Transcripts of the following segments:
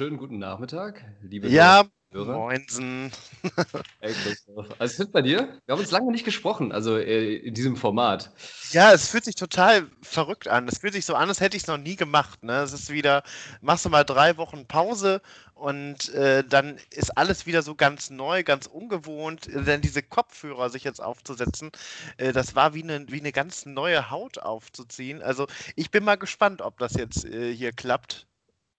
Schönen guten Nachmittag, liebe Ja, Hörer. moinsen. Hey Christoph. Also, es wird bei dir? Wir haben uns lange nicht gesprochen, also äh, in diesem Format. Ja, es fühlt sich total verrückt an. Es fühlt sich so an, als hätte ich es noch nie gemacht. Ne? Es ist wieder, machst du mal drei Wochen Pause und äh, dann ist alles wieder so ganz neu, ganz ungewohnt. Denn diese Kopfhörer sich jetzt aufzusetzen, äh, das war wie eine, wie eine ganz neue Haut aufzuziehen. Also ich bin mal gespannt, ob das jetzt äh, hier klappt.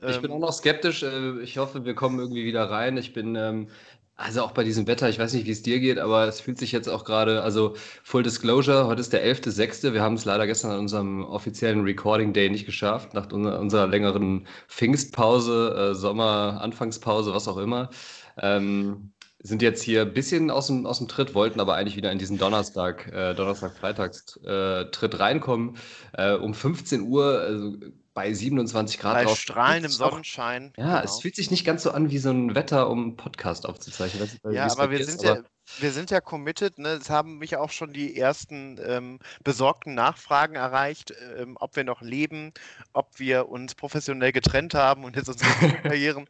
Ich bin auch Ähm, noch skeptisch. äh, Ich hoffe, wir kommen irgendwie wieder rein. Ich bin, ähm, also auch bei diesem Wetter, ich weiß nicht, wie es dir geht, aber es fühlt sich jetzt auch gerade, also Full Disclosure, heute ist der 11.06. Wir haben es leider gestern an unserem offiziellen Recording Day nicht geschafft, nach unserer, längeren Pfingstpause, äh, Sommer-Anfangspause, was auch immer. Ähm, sind jetzt hier ein bisschen aus dem, aus dem Tritt, wollten aber eigentlich wieder in diesen Donnerstag, äh, Donnerstag-Freitags-Tritt reinkommen. Äh, um 15 Uhr, also bei 27 Grad bei strahlendem es Sonnenschein. ja, es genau. fühlt sich nicht ganz so an wie so ein Wetter, um einen Podcast aufzuzeichnen. Wie Ja, es aber wir sind ist, ja, aber wir sind ja committed, ne? Es haben mich auch schon die ersten ähm, besorgten Nachfragen erreicht, ähm, ob wir noch leben, ob wir uns professionell getrennt haben und jetzt unsere Karrieren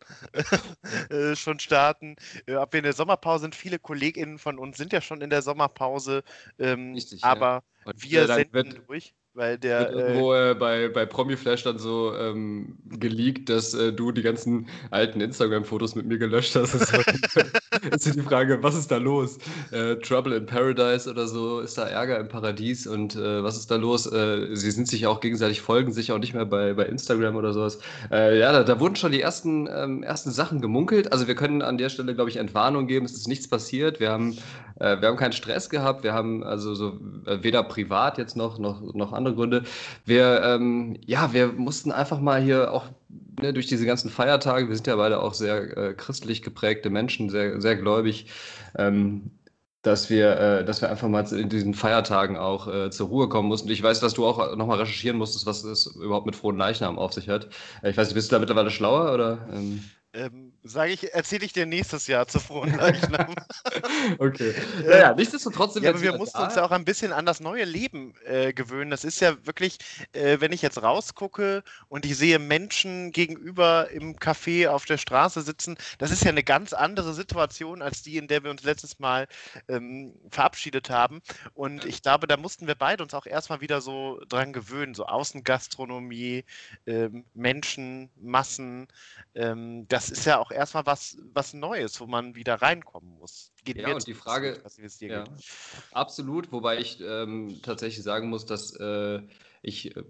äh, schon starten, äh, ob wir in der Sommerpause sind. Viele KollegInnen von uns sind ja schon in der Sommerpause, ähm, richtig, ja. aber Und wir äh, senden wird, durch, weil wird der irgendwo äh, bei, bei Promiflash dann so ähm, geleakt, dass äh, du die ganzen alten Instagram-Fotos mit mir gelöscht hast. Das ist so die Frage, was ist da los? Äh, Trouble in Paradise oder so? Ist da Ärger im Paradies? Und äh, was ist da los? Äh, sie sind sich auch gegenseitig folgen, sich auch nicht mehr bei, bei Instagram oder sowas. Äh, ja, da, da wurden schon die ersten, ähm, ersten Sachen gemunkelt. Also wir können an der Stelle, glaube ich, Entwarnung geben. Es ist nichts passiert. Wir haben, wir haben keinen Stress gehabt. Wir haben also so weder privat jetzt noch, noch, noch andere Gründe. Wir, ähm, ja, wir mussten einfach mal hier auch ne, durch diese ganzen Feiertage, wir sind ja beide auch sehr äh, christlich geprägte Menschen, sehr, sehr gläubig, ähm, dass wir, äh, dass wir einfach mal in diesen Feiertagen auch äh, zur Ruhe kommen mussten. Ich weiß, dass du auch nochmal recherchieren musstest, was es überhaupt mit frohen Leichnam auf sich hat. Äh, Ich weiß nicht, bist du da mittlerweile schlauer oder? Ähm? Sage ich, erzähle ich dir nächstes Jahr zu frohen Leichnam. Okay. Naja, nichtsdestotrotz sind Ja, wir aber wir mussten uns da. ja auch ein bisschen an das neue Leben äh, gewöhnen. Das ist ja wirklich, äh, wenn ich jetzt rausgucke und ich sehe Menschen gegenüber im Café auf der Straße sitzen, das ist ja eine ganz andere Situation als die, in der wir uns letztes Mal ähm, verabschiedet haben. Und ich glaube, da mussten wir beide uns auch erstmal wieder so dran gewöhnen, so Außengastronomie, ähm, Menschen, Massen. Ähm, das ist ja auch erstmal was, was Neues, wo man wieder reinkommen muss. Geht Ja, und die. Frage, wie es dir ja, geht. absolut, wobei ich ähm, tatsächlich sagen muss, dass äh, ich äh,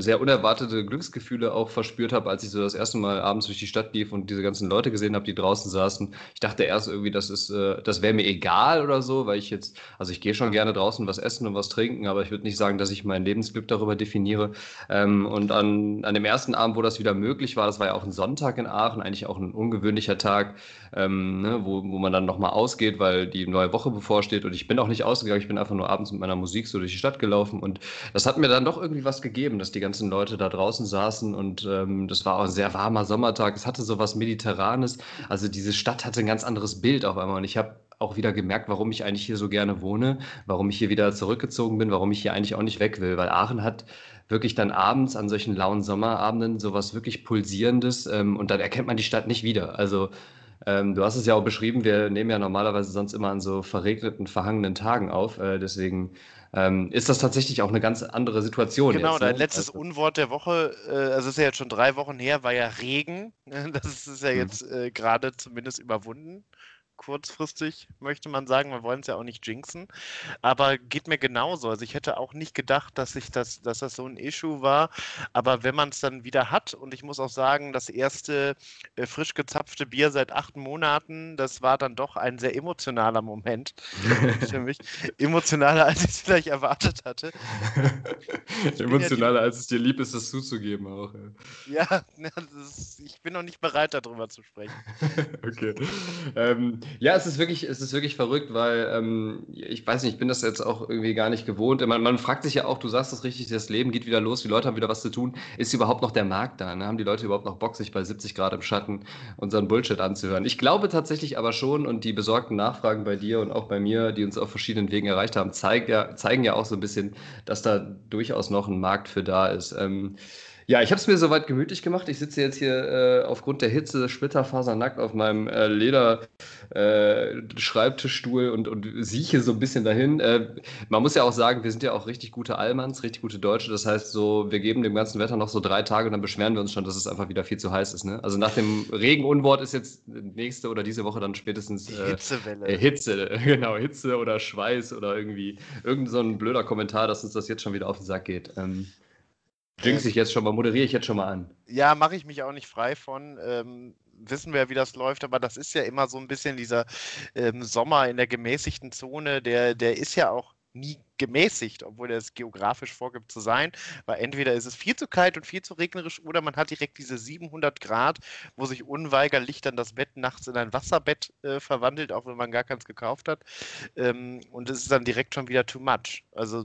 sehr unerwartete Glücksgefühle auch verspürt habe, als ich so das erste Mal abends durch die Stadt lief und diese ganzen Leute gesehen habe, die draußen saßen. Ich dachte erst irgendwie, das äh, das wäre mir egal oder so, weil ich jetzt, also ich gehe schon gerne draußen was essen und was trinken, aber ich würde nicht sagen, dass ich mein Lebensglück darüber definiere. Ähm, und an, an dem ersten Abend, wo das wieder möglich war, das war ja auch ein Sonntag in Aachen, eigentlich auch ein ungewöhnlicher Tag, ähm, ne, wo, wo man dann nochmal ausgeht, weil die neue Woche bevorsteht. Und ich bin auch nicht ausgegangen, ich bin einfach nur abends mit meiner Musik so durch die Stadt gelaufen. Und das hat mir dann doch irgendwie was gegeben, dass die ganzen Leute da draußen saßen. Und ähm, das war auch ein sehr warmer Sommertag. Es hatte so was Mediterranes. Also diese Stadt hatte ein ganz anderes Bild auf einmal. Und ich habe auch wieder gemerkt, warum ich eigentlich hier so gerne wohne, warum ich hier wieder zurückgezogen bin, warum ich hier eigentlich auch nicht weg will. Weil Aachen hat wirklich dann abends an solchen lauen Sommerabenden sowas wirklich Pulsierendes ähm, und dann erkennt man die Stadt nicht wieder. Also ähm, du hast es ja auch beschrieben, wir nehmen ja normalerweise sonst immer an so verregneten, verhangenen Tagen auf. Äh, deswegen ähm, ist das tatsächlich auch eine ganz andere Situation Genau, jetzt. dein Ne? letztes Also, Unwort der Woche, äh, also es ist ja jetzt schon drei Wochen her, war ja Regen. Das ist ist ja mhm. jetzt äh, gerade zumindest überwunden. Kurzfristig möchte man sagen, wir wollen es ja auch nicht jinxen. Aber geht mir genauso. Also ich hätte auch nicht gedacht, dass ich das, dass das so ein Issue war. Aber wenn man es dann wieder hat, und ich muss auch sagen, das erste äh, frisch gezapfte Bier seit acht Monaten, das war dann doch ein sehr emotionaler Moment für mich. Emotionaler, als ich es vielleicht erwartet hatte. Bin ja die, Emotionaler, als es dir lieb ist, das zuzugeben auch. Ja. ja, ist, ich bin noch nicht bereit, darüber zu sprechen. Okay. Ähm, ja, es ist wirklich, es ist wirklich verrückt, weil ähm, ich weiß nicht, ich bin das jetzt auch irgendwie gar nicht gewohnt. Man, man fragt sich ja auch, du sagst es richtig, das Leben geht wieder los, die Leute haben wieder was zu tun. Ist überhaupt noch der Markt da? Ne? Haben die Leute überhaupt noch Bock, sich bei 70 Grad im Schatten unseren Bullshit anzuhören? Ich glaube tatsächlich aber schon und die besorgten Nachfragen bei dir und auch bei mir, die uns auf verschiedenen Wegen erreicht haben, zeig ja, zeigen ja auch so ein bisschen, dass da durchaus noch ein Markt für da ist. Ähm, Ja, ich habe es mir soweit gemütlich gemacht. Ich sitze jetzt hier äh, aufgrund der Hitze splitterfasernackt auf meinem äh, Leder-Schreibtischstuhl äh, und, und sieche so ein bisschen dahin. Äh, man muss ja auch sagen, wir sind ja auch richtig gute Allmanns, richtig gute Deutsche. Das heißt, so, wir geben dem ganzen Wetter noch so drei Tage und dann beschweren wir uns schon, dass es einfach wieder viel zu heiß ist. Ne? Also nach dem Regenunwort ist jetzt nächste oder diese Woche dann spätestens äh, Hitzewelle. Äh, Hitze, genau, Hitze oder Schweiß oder irgendwie irgend so ein blöder Kommentar, dass uns das jetzt schon wieder auf den Sack geht. Ähm, Jinx ich jetzt schon mal, moderiere ich jetzt schon mal an. Ja, mache ich mich auch nicht frei von. Ähm, wissen wir, wie das läuft, aber das ist ja immer so ein bisschen dieser ähm, Sommer in der gemäßigten Zone, der, der ist ja auch nie gemäßigt, obwohl er es geografisch vorgibt zu sein, weil entweder ist es viel zu kalt und viel zu regnerisch oder man hat direkt diese 700 Grad, wo sich unweigerlich dann das Bett nachts in ein Wasserbett äh, verwandelt, auch wenn man gar keins gekauft hat. Ähm, und es ist dann direkt schon wieder too much. Also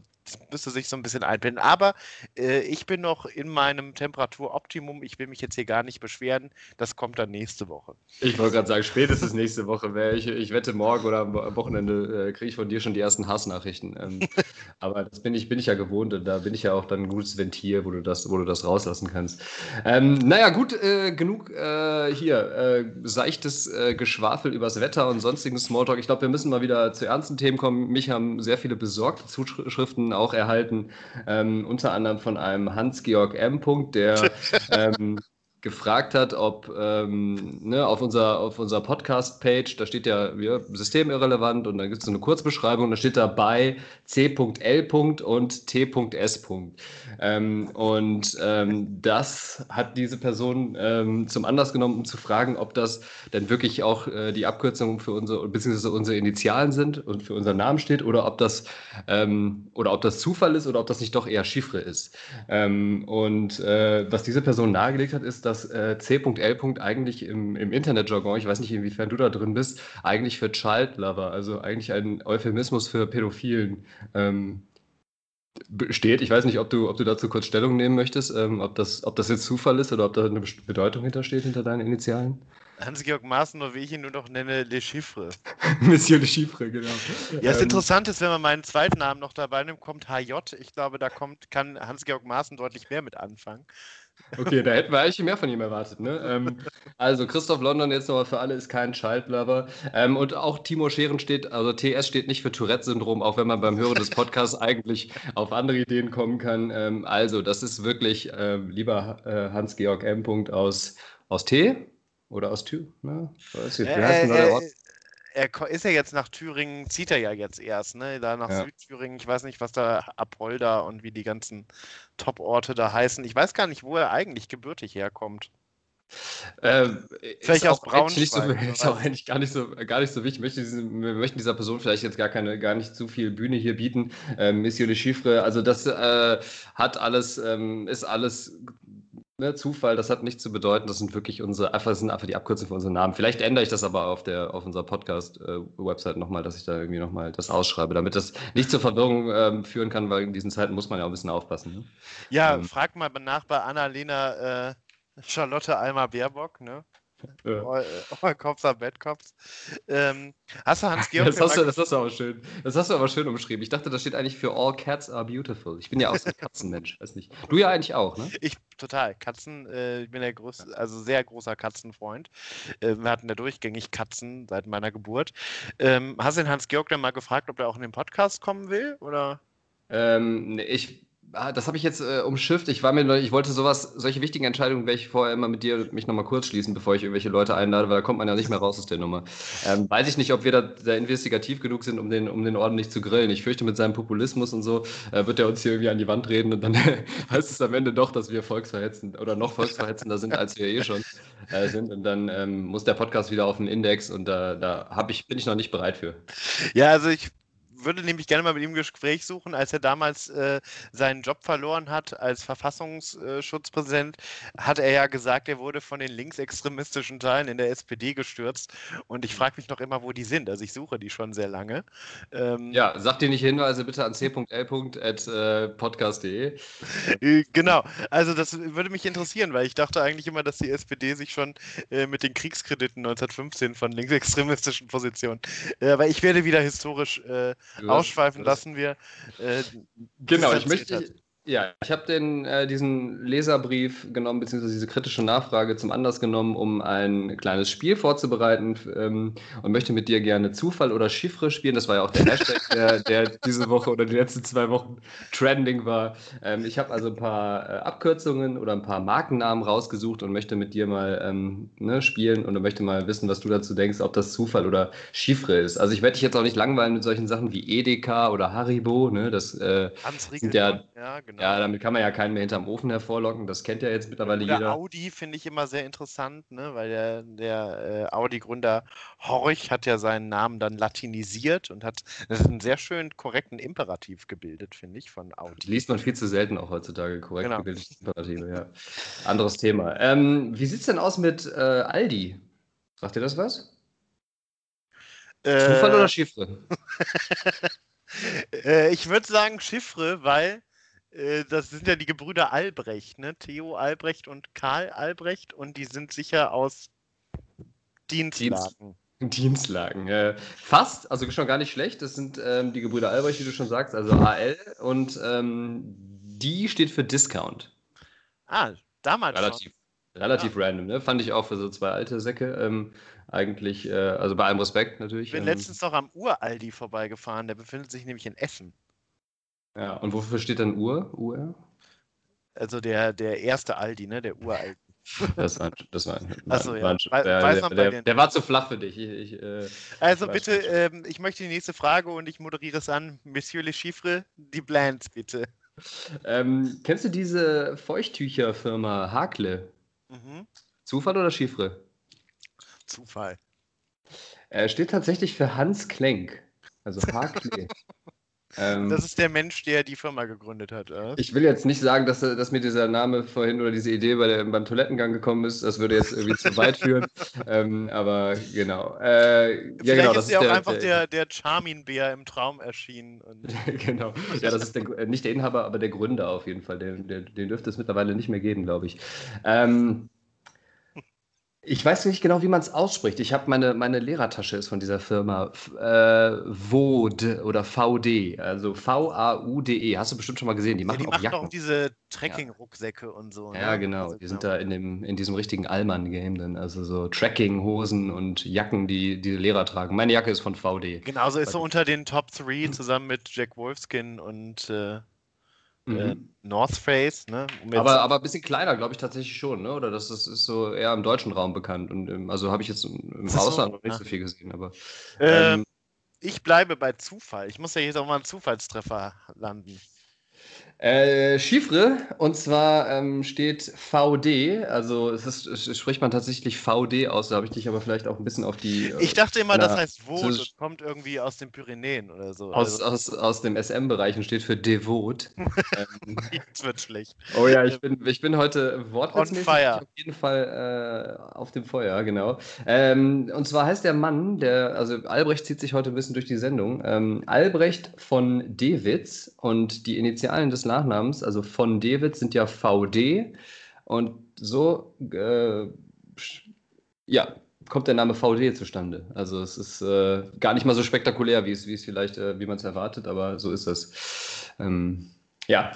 müsste sich so ein bisschen einblenden. Aber äh, ich bin noch in meinem Temperaturoptimum. Ich will mich jetzt hier gar nicht beschweren. Das kommt dann nächste Woche. Ich wollte gerade sagen, spätestens nächste Woche wäre ich. Ich wette, morgen oder am Wochenende äh, kriege ich von dir schon die ersten Hassnachrichten. Ähm, aber das bin ich, bin ich ja gewohnt und da bin ich ja auch dann ein gutes Ventil, wo du das, wo du das rauslassen kannst. Ähm, naja, gut, äh, genug äh, hier. Äh, seichtes äh, Geschwafel übers Wetter und sonstigen Smalltalk. Ich glaube, wir müssen mal wieder zu ernsten Themen kommen. Mich haben sehr viele besorgte Zuschriften auch erhalten, ähm, unter anderem von einem Hans-Georg M. der ähm, gefragt hat, ob ähm, ne, auf unserer auf unserer Podcast-Page, da steht ja, ja systemirrelevant und dann gibt es so eine Kurzbeschreibung, da steht da bei C.L. und T.S. Ähm, und ähm, das hat diese Person ähm, zum Anlass genommen, um zu fragen, ob das denn wirklich auch äh, die Abkürzung für unsere, beziehungsweise unsere Initialen sind und für unseren Namen steht oder ob das ähm, oder ob das Zufall ist oder ob das nicht doch eher Chiffre ist. Ähm, und äh, was diese Person nahegelegt hat, ist, dass dass äh, C.L. eigentlich im, im Internetjargon, ich weiß nicht, inwiefern du da drin bist, eigentlich für Child Lover, also eigentlich ein Euphemismus für Pädophilen ähm, steht. Ich weiß nicht, ob du, ob du dazu kurz Stellung nehmen möchtest, ähm, ob, das, ob das jetzt Zufall ist oder ob da eine Bedeutung hintersteht, hinter deinen Initialen. Hans-Georg Maaßen, oder wie ich ihn nur noch nenne, Le Chiffre. Monsieur Le Chiffre, genau. Ja, das ähm, Interessante ist, wenn man meinen zweiten Namen noch dabei nimmt, kommt HJ. Ich glaube, da kommt, kann Hans-Georg Maaßen deutlich mehr mit anfangen. Okay, da hätten wir eigentlich mehr von ihm erwartet. Ne? Ähm, also Christoph London jetzt nochmal für alle ist kein Childlover. Ähm, und auch Timo Scheren steht, also TS steht nicht für Tourette-Syndrom, auch wenn man beim Hören des Podcasts eigentlich auf andere Ideen kommen kann. Ähm, also, das ist wirklich ähm, lieber äh, Hans-Georg M. aus, aus T oder aus Tü. Ne? Wie heißt denn der Ort? Er ist ja jetzt nach Thüringen, zieht er ja jetzt erst, ne? Da nach ja. Südthüringen. Ich weiß nicht, was da Apolda und wie die ganzen Top-Orte da heißen. Ich weiß gar nicht, wo er eigentlich gebürtig herkommt. Ähm, vielleicht aus Braunschweig. So, ist auch eigentlich gar nicht so, gar nicht so wichtig. Möchte wir möchten dieser Person vielleicht jetzt gar keine, gar nicht zu viel Bühne hier bieten. Ähm, Monsieur Le Chiffre, also das äh, hat alles, ähm, ist alles Ne, Zufall, das hat nichts zu bedeuten. Das sind wirklich unsere, einfach, das sind einfach die Abkürzungen für unsere Namen. Vielleicht ändere ich das aber auf der, auf unserer Podcast-Website äh, nochmal, dass ich da irgendwie nochmal das ausschreibe, damit das nicht zur Verwirrung ähm, führen kann, weil in diesen Zeiten muss man ja auch ein bisschen aufpassen. Ne? Ja, ähm, frag mal nach bei Annalena äh, Charlotte Alma Baerbock, ne? All, all Cops are Bad Cops. Ähm, hast du Hans-Georg... Das, hast du, das hast du aber schön. Das hast du aber schön umschrieben. Ich dachte, das steht eigentlich für All Cats are Beautiful. Ich bin ja auch so ein Katzenmensch, weiß nicht. Du ja eigentlich auch, ne? Ich total. Katzen, äh, ich bin der groß, also sehr großer Katzenfreund. Äh, wir hatten ja durchgängig Katzen seit meiner Geburt. Ähm, hast du den Hans-Georg dann mal gefragt, ob er auch in den Podcast kommen will? Oder? Ähm, ich das habe ich jetzt äh, umschifft. Ich war mir, ich wollte sowas, solche wichtigen Entscheidungen werde ich vorher immer mit dir mich nochmal kurz schließen, bevor ich irgendwelche Leute einlade, weil da kommt man ja nicht mehr raus aus der Nummer. Ähm, weiß ich nicht, ob wir da, da, investigativ genug sind, um den, um den Orden nicht zu grillen. Ich fürchte, mit seinem Populismus und so äh, wird er uns hier irgendwie an die Wand reden und dann heißt es am Ende doch, dass wir volksverhetzend oder noch volksverhetzender sind, als wir eh schon äh, sind. Und dann ähm, muss der Podcast wieder auf den Index und da, da ich, bin ich noch nicht bereit für. Ja, also ich würde nämlich gerne mal mit ihm ein Gespräch suchen, als er damals äh, seinen Job verloren hat als Verfassungsschutzpräsident, hat er ja gesagt, er wurde von den linksextremistischen Teilen in der SPD gestürzt. Und ich frage mich noch immer, wo die sind. Also ich suche die schon sehr lange. Ähm, ja, sag dir nicht Hinweise bitte an c.l.podcast.de. Äh, genau, also das würde mich interessieren, weil ich dachte eigentlich immer, dass die SPD sich schon äh, mit den Kriegskrediten 1915 von linksextremistischen Positionen, äh, aber ich werde wieder historisch äh, ausschweifen lassen wir. Äh, genau, ich möchte, Ja, ich habe äh, diesen Leserbrief genommen, beziehungsweise diese kritische Nachfrage zum Anlass genommen, um ein kleines Spiel vorzubereiten ähm, und möchte mit dir gerne Zufall oder Chiffre spielen. Das war ja auch der Hashtag, der, der diese Woche oder die letzten zwei Wochen trending war. Ähm, ich habe also ein paar äh, Abkürzungen oder ein paar Markennamen rausgesucht und möchte mit dir mal ähm, ne, spielen und möchte mal wissen, was du dazu denkst, ob das Zufall oder Chiffre ist. Also ich werde dich jetzt auch nicht langweilen mit solchen Sachen wie Edeka oder Haribo. Ne? Das äh, sind ja, ja genau. Genau. Ja, damit kann man ja keinen mehr hinterm Ofen hervorlocken. Das kennt ja jetzt mittlerweile Oder jeder. Audi finde ich immer sehr interessant, ne? weil der, der äh, Audi-Gründer Horch hat ja seinen Namen dann latinisiert und hat einen sehr schön korrekten Imperativ gebildet, finde ich, von Audi. Liest man viel zu selten auch heutzutage, korrekt genau. gebildete Imperative, ja. Anderes Thema. Ähm, wie sieht es denn aus mit äh, Aldi? Sagt ihr das was? Äh, Zufall oder Chiffre? Äh, ich würde sagen Chiffre, weil das sind ja die Gebrüder Albrecht, ne? Theo Albrecht und Karl Albrecht und die sind sicher aus Dienstlagen. Dienstlagen. Äh, fast, also schon gar nicht schlecht. Das sind ähm, die Gebrüder Albrecht, wie du schon sagst, also AL und ähm, die steht für Discount. Ah, damals relativ, schon. Relativ ja. random, ne? Fand ich auch für so zwei alte Säcke. Ähm, eigentlich, äh, also bei allem Respekt natürlich. Ich bin ähm, letztens noch am Uraldi vorbeigefahren, der befindet sich nämlich in Essen. Ja, und wofür steht denn Ur? UR? Also der, der erste Aldi, ne? Der Uraldi. Das war, das war, Achso, ja. War, der, der, der, der, war zu flach für dich. Ich, ich, äh, also bitte, ähm, ich möchte die nächste Frage und ich moderiere es an. Monsieur Le Chiffre, die Blands, bitte. Ähm, kennst du diese Feuchttücherfirma Hakle? Mhm. Zufall oder Chiffre? Zufall. Er steht tatsächlich für Hans Klenk. Also Hakle. Ähm, das ist der Mensch, der die Firma gegründet hat. Oder? Ich will jetzt nicht sagen, dass, dass mir dieser Name vorhin oder diese Idee bei der, beim Toilettengang gekommen ist. Das würde jetzt irgendwie zu weit führen. Ähm, aber genau. Äh, Vielleicht ja, genau, ist ja auch der, einfach der, der Charmin-Bär im Traum erschienen. genau. Ja, das ist der, äh, nicht der Inhaber, aber der Gründer auf jeden Fall. Den, den, den dürfte es mittlerweile nicht mehr geben, glaube ich. Ähm, ich weiß nicht genau, wie man es ausspricht. Ich habe meine, meine Lehrertasche ist von dieser Firma äh, VOD oder VD, also V-A-U-D-E. Hast du bestimmt schon mal gesehen. Die machen, ja, die auch, machen auch diese Trekking-Rucksäcke ja. und so. Ne? Ja, genau. Also, die sind genau. da in, dem, in diesem richtigen Allmann-Game dann. Also so Trekking-Hosen und Jacken, die die Lehrer tragen. Meine Jacke ist von VD. Genau, so ist so unter den Top 3 zusammen mit Jack Wolfskin und äh, Mhm. Äh, North Face, ne? Um aber, aber ein bisschen kleiner, glaube ich tatsächlich schon, ne? Oder das ist, ist so eher im deutschen Raum bekannt. Und im, also habe ich jetzt im Ausland so, noch nicht ja. so viel gesehen, aber. Ähm, ähm, ich bleibe bei Zufall. Ich muss ja jetzt auch mal einen Zufallstreffer landen. Äh, Chiffre, und zwar ähm, steht VD, also es, ist, es spricht man tatsächlich VD aus, da habe ich dich aber vielleicht auch ein bisschen auf die. Äh, ich dachte immer, na, das heißt Vot und kommt irgendwie aus den Pyrenäen oder so. Aus, also. aus, aus dem SM-Bereich und steht für Devot. ähm, Jetzt wird schlecht. Oh ja, ich bin, ich bin heute wortwitzmäßig auf jeden Fall äh, auf dem Feuer, genau. Ähm, und zwar heißt der Mann, der, also Albrecht zieht sich heute ein bisschen durch die Sendung, ähm, Albrecht von Dewitz und die Initialen des Nachnamens, also von David, sind ja VD. Und so, äh, ja, kommt der Name VD zustande. Also es ist äh, gar nicht mal so spektakulär, wie es, wie es vielleicht, äh, wie man es erwartet, aber so ist es. Ähm, ja.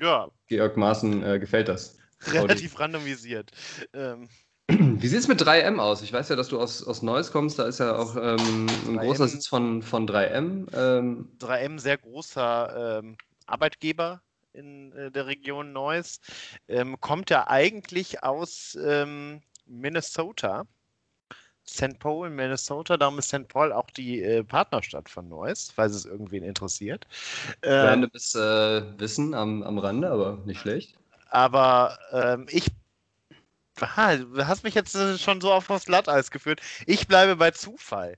Ja. Georg Maaßen äh, gefällt das. Relativ randomisiert. Ähm. Wie sieht es mit 3M aus? Ich weiß ja, dass du aus, aus Neuss kommst, da ist ja auch ähm, ein großer Sitz von, von 3M. Ähm. 3M, sehr großer ähm, Arbeitgeber in äh, der Region Neuss. Ähm, kommt ja eigentlich aus ähm, Minnesota. St. Paul, Minnesota, darum ist St. Paul auch die äh, Partnerstadt von Neuss, falls es irgendwen interessiert. Ähm, Randomes äh, Wissen am, am Rande, aber nicht schlecht. Aber ähm, ich Aha, du hast mich jetzt äh, schon so auf das Glatteis geführt. Ich bleibe bei Zufall.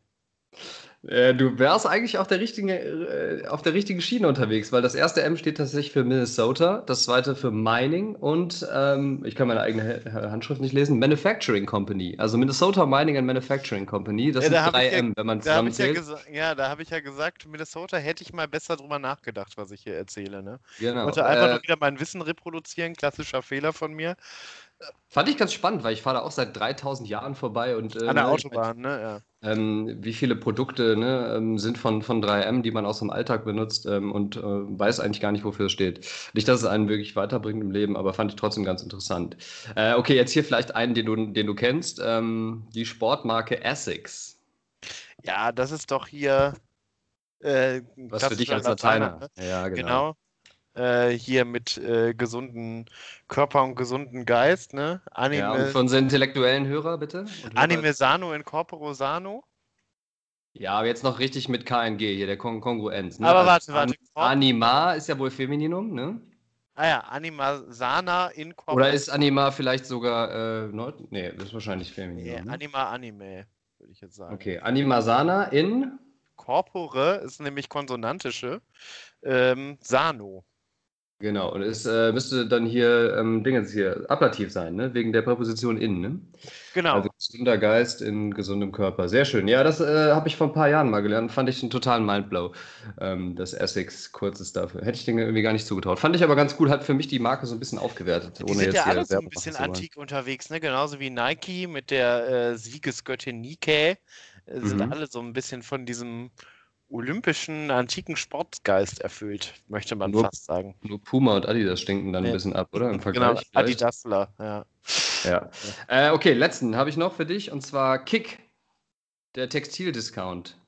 Äh, du wärst eigentlich auf der, richtigen, äh, auf der richtigen Schiene unterwegs, weil das erste M steht tatsächlich für Minnesota, das zweite für Mining und ähm, ich kann meine eigene Handschrift nicht lesen, Manufacturing Company. Also Minnesota Mining and Manufacturing Company, das ja, sind da drei M, ja, wenn man zusammenzählt. Ja, ja, da habe ich ja gesagt, Minnesota hätte ich mal besser drüber nachgedacht, was ich hier erzähle. Ne? Genau. Ich wollte einfach äh, nur wieder mein Wissen reproduzieren, klassischer Fehler von mir. Fand ich ganz spannend, weil ich fahre da auch seit 3000 Jahren vorbei und äh, An der ne, Autobahn, ne? Ja. Ähm, wie viele Produkte ne, ähm, sind von, von 3M, die man aus dem Alltag benutzt ähm, und äh, weiß eigentlich gar nicht, wofür es steht. Nicht, dass es einen wirklich weiterbringt im Leben, aber fand ich trotzdem ganz interessant. Äh, okay, jetzt hier vielleicht einen, den du, den du kennst, ähm, die Sportmarke Essex. Ja, das ist doch hier. Äh, Was für dich als Lateiner. Lateiner ne? Ja, genau. genau äh, hier mit äh, gesunden Körper und gesunden Geist, ne? Anime, ja, und für unsere intellektuellen Hörer, bitte. Anime Sano in Corporo Sano. Ja, aber jetzt noch richtig mit KNG hier, der Kon Kongruenz. Ne? Aber warte, warte. Anima ist ja wohl Femininum, ne? Ah ja, Anima Sana in Corporo. Oder ist Anima vielleicht sogar, äh, Neu nee, das ist wahrscheinlich Femininum. Nee, ne? Anima Anime, würde ich jetzt sagen. Okay, Anima Sana in? Corpore ist nämlich konsonantische. Ähm, Sano. Genau, und es äh, müsste dann hier ähm, Dingens hier ablativ sein, ne? wegen der Präposition in. Ne? Genau. Also gesunder Geist in gesundem Körper. Sehr schön. Ja, das äh, habe ich vor ein paar Jahren mal gelernt. Fand ich einen totalen Mindblow, ähm, das Essex kurzes dafür. Hätte ich den irgendwie gar nicht zugetraut. Fand ich aber ganz cool, hat für mich die Marke so ein bisschen aufgewertet. Die sind ja alle so ein bisschen antik unterwegs, ne? genauso wie Nike mit der äh, Siegesgöttin Nike. Äh, sind mhm. alle so ein bisschen von diesem olympischen, antiken Sportgeist erfüllt, möchte man nur, fast sagen. Nur Puma und Adidas stinken dann ja. ein bisschen ab, oder? Im Vergleich. Genau, Adidasler, ja. Ja. Äh, okay, letzten habe ich noch für dich und zwar Kick, der Textildiscount.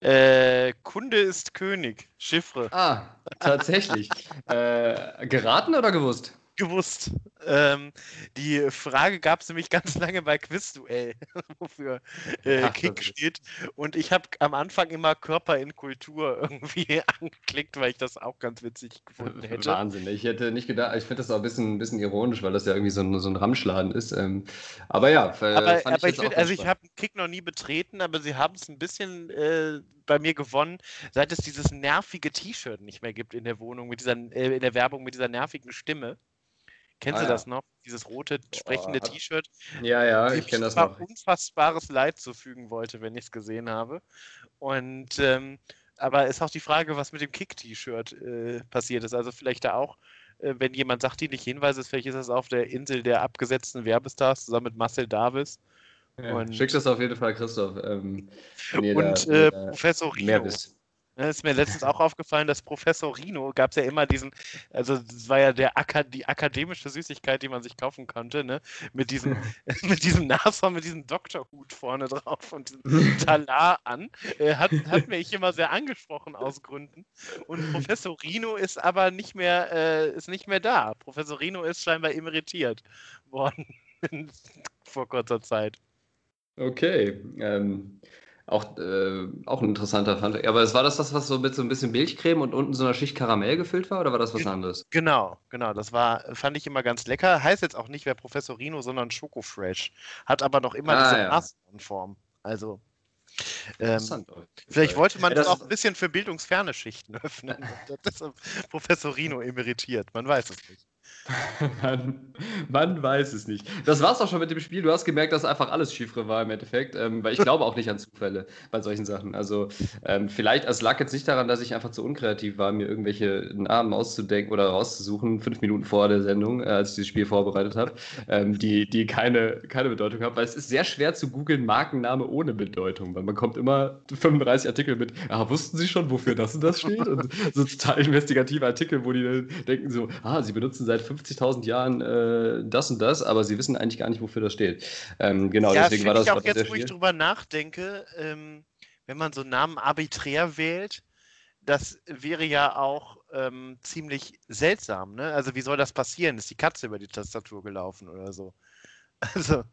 Äh, Kunde ist König, Chiffre. Ah, tatsächlich. äh, geraten oder gewusst? Gewusst. Ähm, die Frage gab es nämlich ganz lange bei Quizduell, wofür äh, Ach, Kick steht. Und ich habe am Anfang immer Körper in Kultur irgendwie angeklickt, weil ich das auch ganz witzig gefunden hätte. Wahnsinn. Ich hätte nicht gedacht, ich finde das auch ein bisschen, ein bisschen ironisch, weil das ja irgendwie so ein, so ein Ramschladen ist. Ähm, aber ja, aber, fand aber ich, ich find, also ich habe Kick noch nie betreten, aber sie haben es ein bisschen äh, bei mir gewonnen, seit es dieses nervige T-Shirt nicht mehr gibt in der Wohnung mit dieser, äh, in der Werbung mit dieser nervigen Stimme. Kennst ah, du das noch? Dieses rote sprechende T-Shirt. Ja, ja, ich kenne das noch. unfassbares Leid zufügen wollte, wenn ich es gesehen habe. Und ähm, aber ist auch die Frage, was mit dem Kick-T-Shirt äh, passiert ist. Also vielleicht da auch, äh, wenn jemand sachdienlich Hinweis ist, vielleicht ist das auf der Insel der abgesetzten Werbestars zusammen mit Marcel Davis. Ja, und, schick das auf jeden Fall, Christoph. Ähm, und da, äh, Professor Rino. Mehr wisst. Ne, ist mir letztens auch aufgefallen, dass Professor Rino gab es ja immer diesen, also das war ja der Akad die akademische Süßigkeit, die man sich kaufen konnte, ne? Mit diesem, mit diesem Nashorn, mit diesem Doktorhut vorne drauf und diesem Talar an. Äh, hat, hat mich immer sehr angesprochen aus Gründen. Und Professor Rino ist aber nicht mehr, äh, ist nicht mehr da. Professor Rino ist scheinbar emeritiert worden vor kurzer Zeit. Okay. Ähm, auch, äh, auch ein interessanter Fun. Aber war das das, was so mit so ein bisschen Milchcreme und unten so einer Schicht Karamell gefüllt war, oder war das was anderes? Genau, genau. Das war, fand ich immer ganz lecker. Heißt jetzt auch nicht mehr Professorino, sondern Schokofresh. Hat aber noch immer ah, diese ja. Also. Ähm, vielleicht wollte man ja, das auch ein bisschen für bildungsferne Schichten öffnen. Das ist Professorino emeritiert, man weiß es nicht. man, man, weiß es nicht. Das war's auch schon mit dem Spiel. Du hast gemerkt, dass einfach alles Chiffre war im Endeffekt, ähm, weil ich glaube auch nicht an Zufälle bei solchen Sachen. Also ähm, vielleicht, es lag jetzt nicht daran, dass ich einfach zu unkreativ war, mir irgendwelche Namen auszudenken oder rauszusuchen, fünf Minuten vor der Sendung, äh, als ich dieses Spiel vorbereitet habe, ähm, die, die keine, keine Bedeutung haben, weil es ist sehr schwer zu googeln Markenname ohne Bedeutung, weil man kommt immer 35 Artikel mit, ah, wussten Sie schon, wofür das und das steht? Und so total investigative Artikel, wo die denken so, ah, Sie benutzen seit 50.000 Jahren äh, das und das, aber sie wissen eigentlich gar nicht, wofür das steht. Ähm, genau, ja, deswegen war das. Ich auch jetzt, wo ich drüber nachdenke, ähm, wenn man so Namen arbiträr wählt, das wäre ja auch ähm, ziemlich seltsam. Ne? Also, wie soll das passieren? Ist die Katze über die Tastatur gelaufen oder so? Also.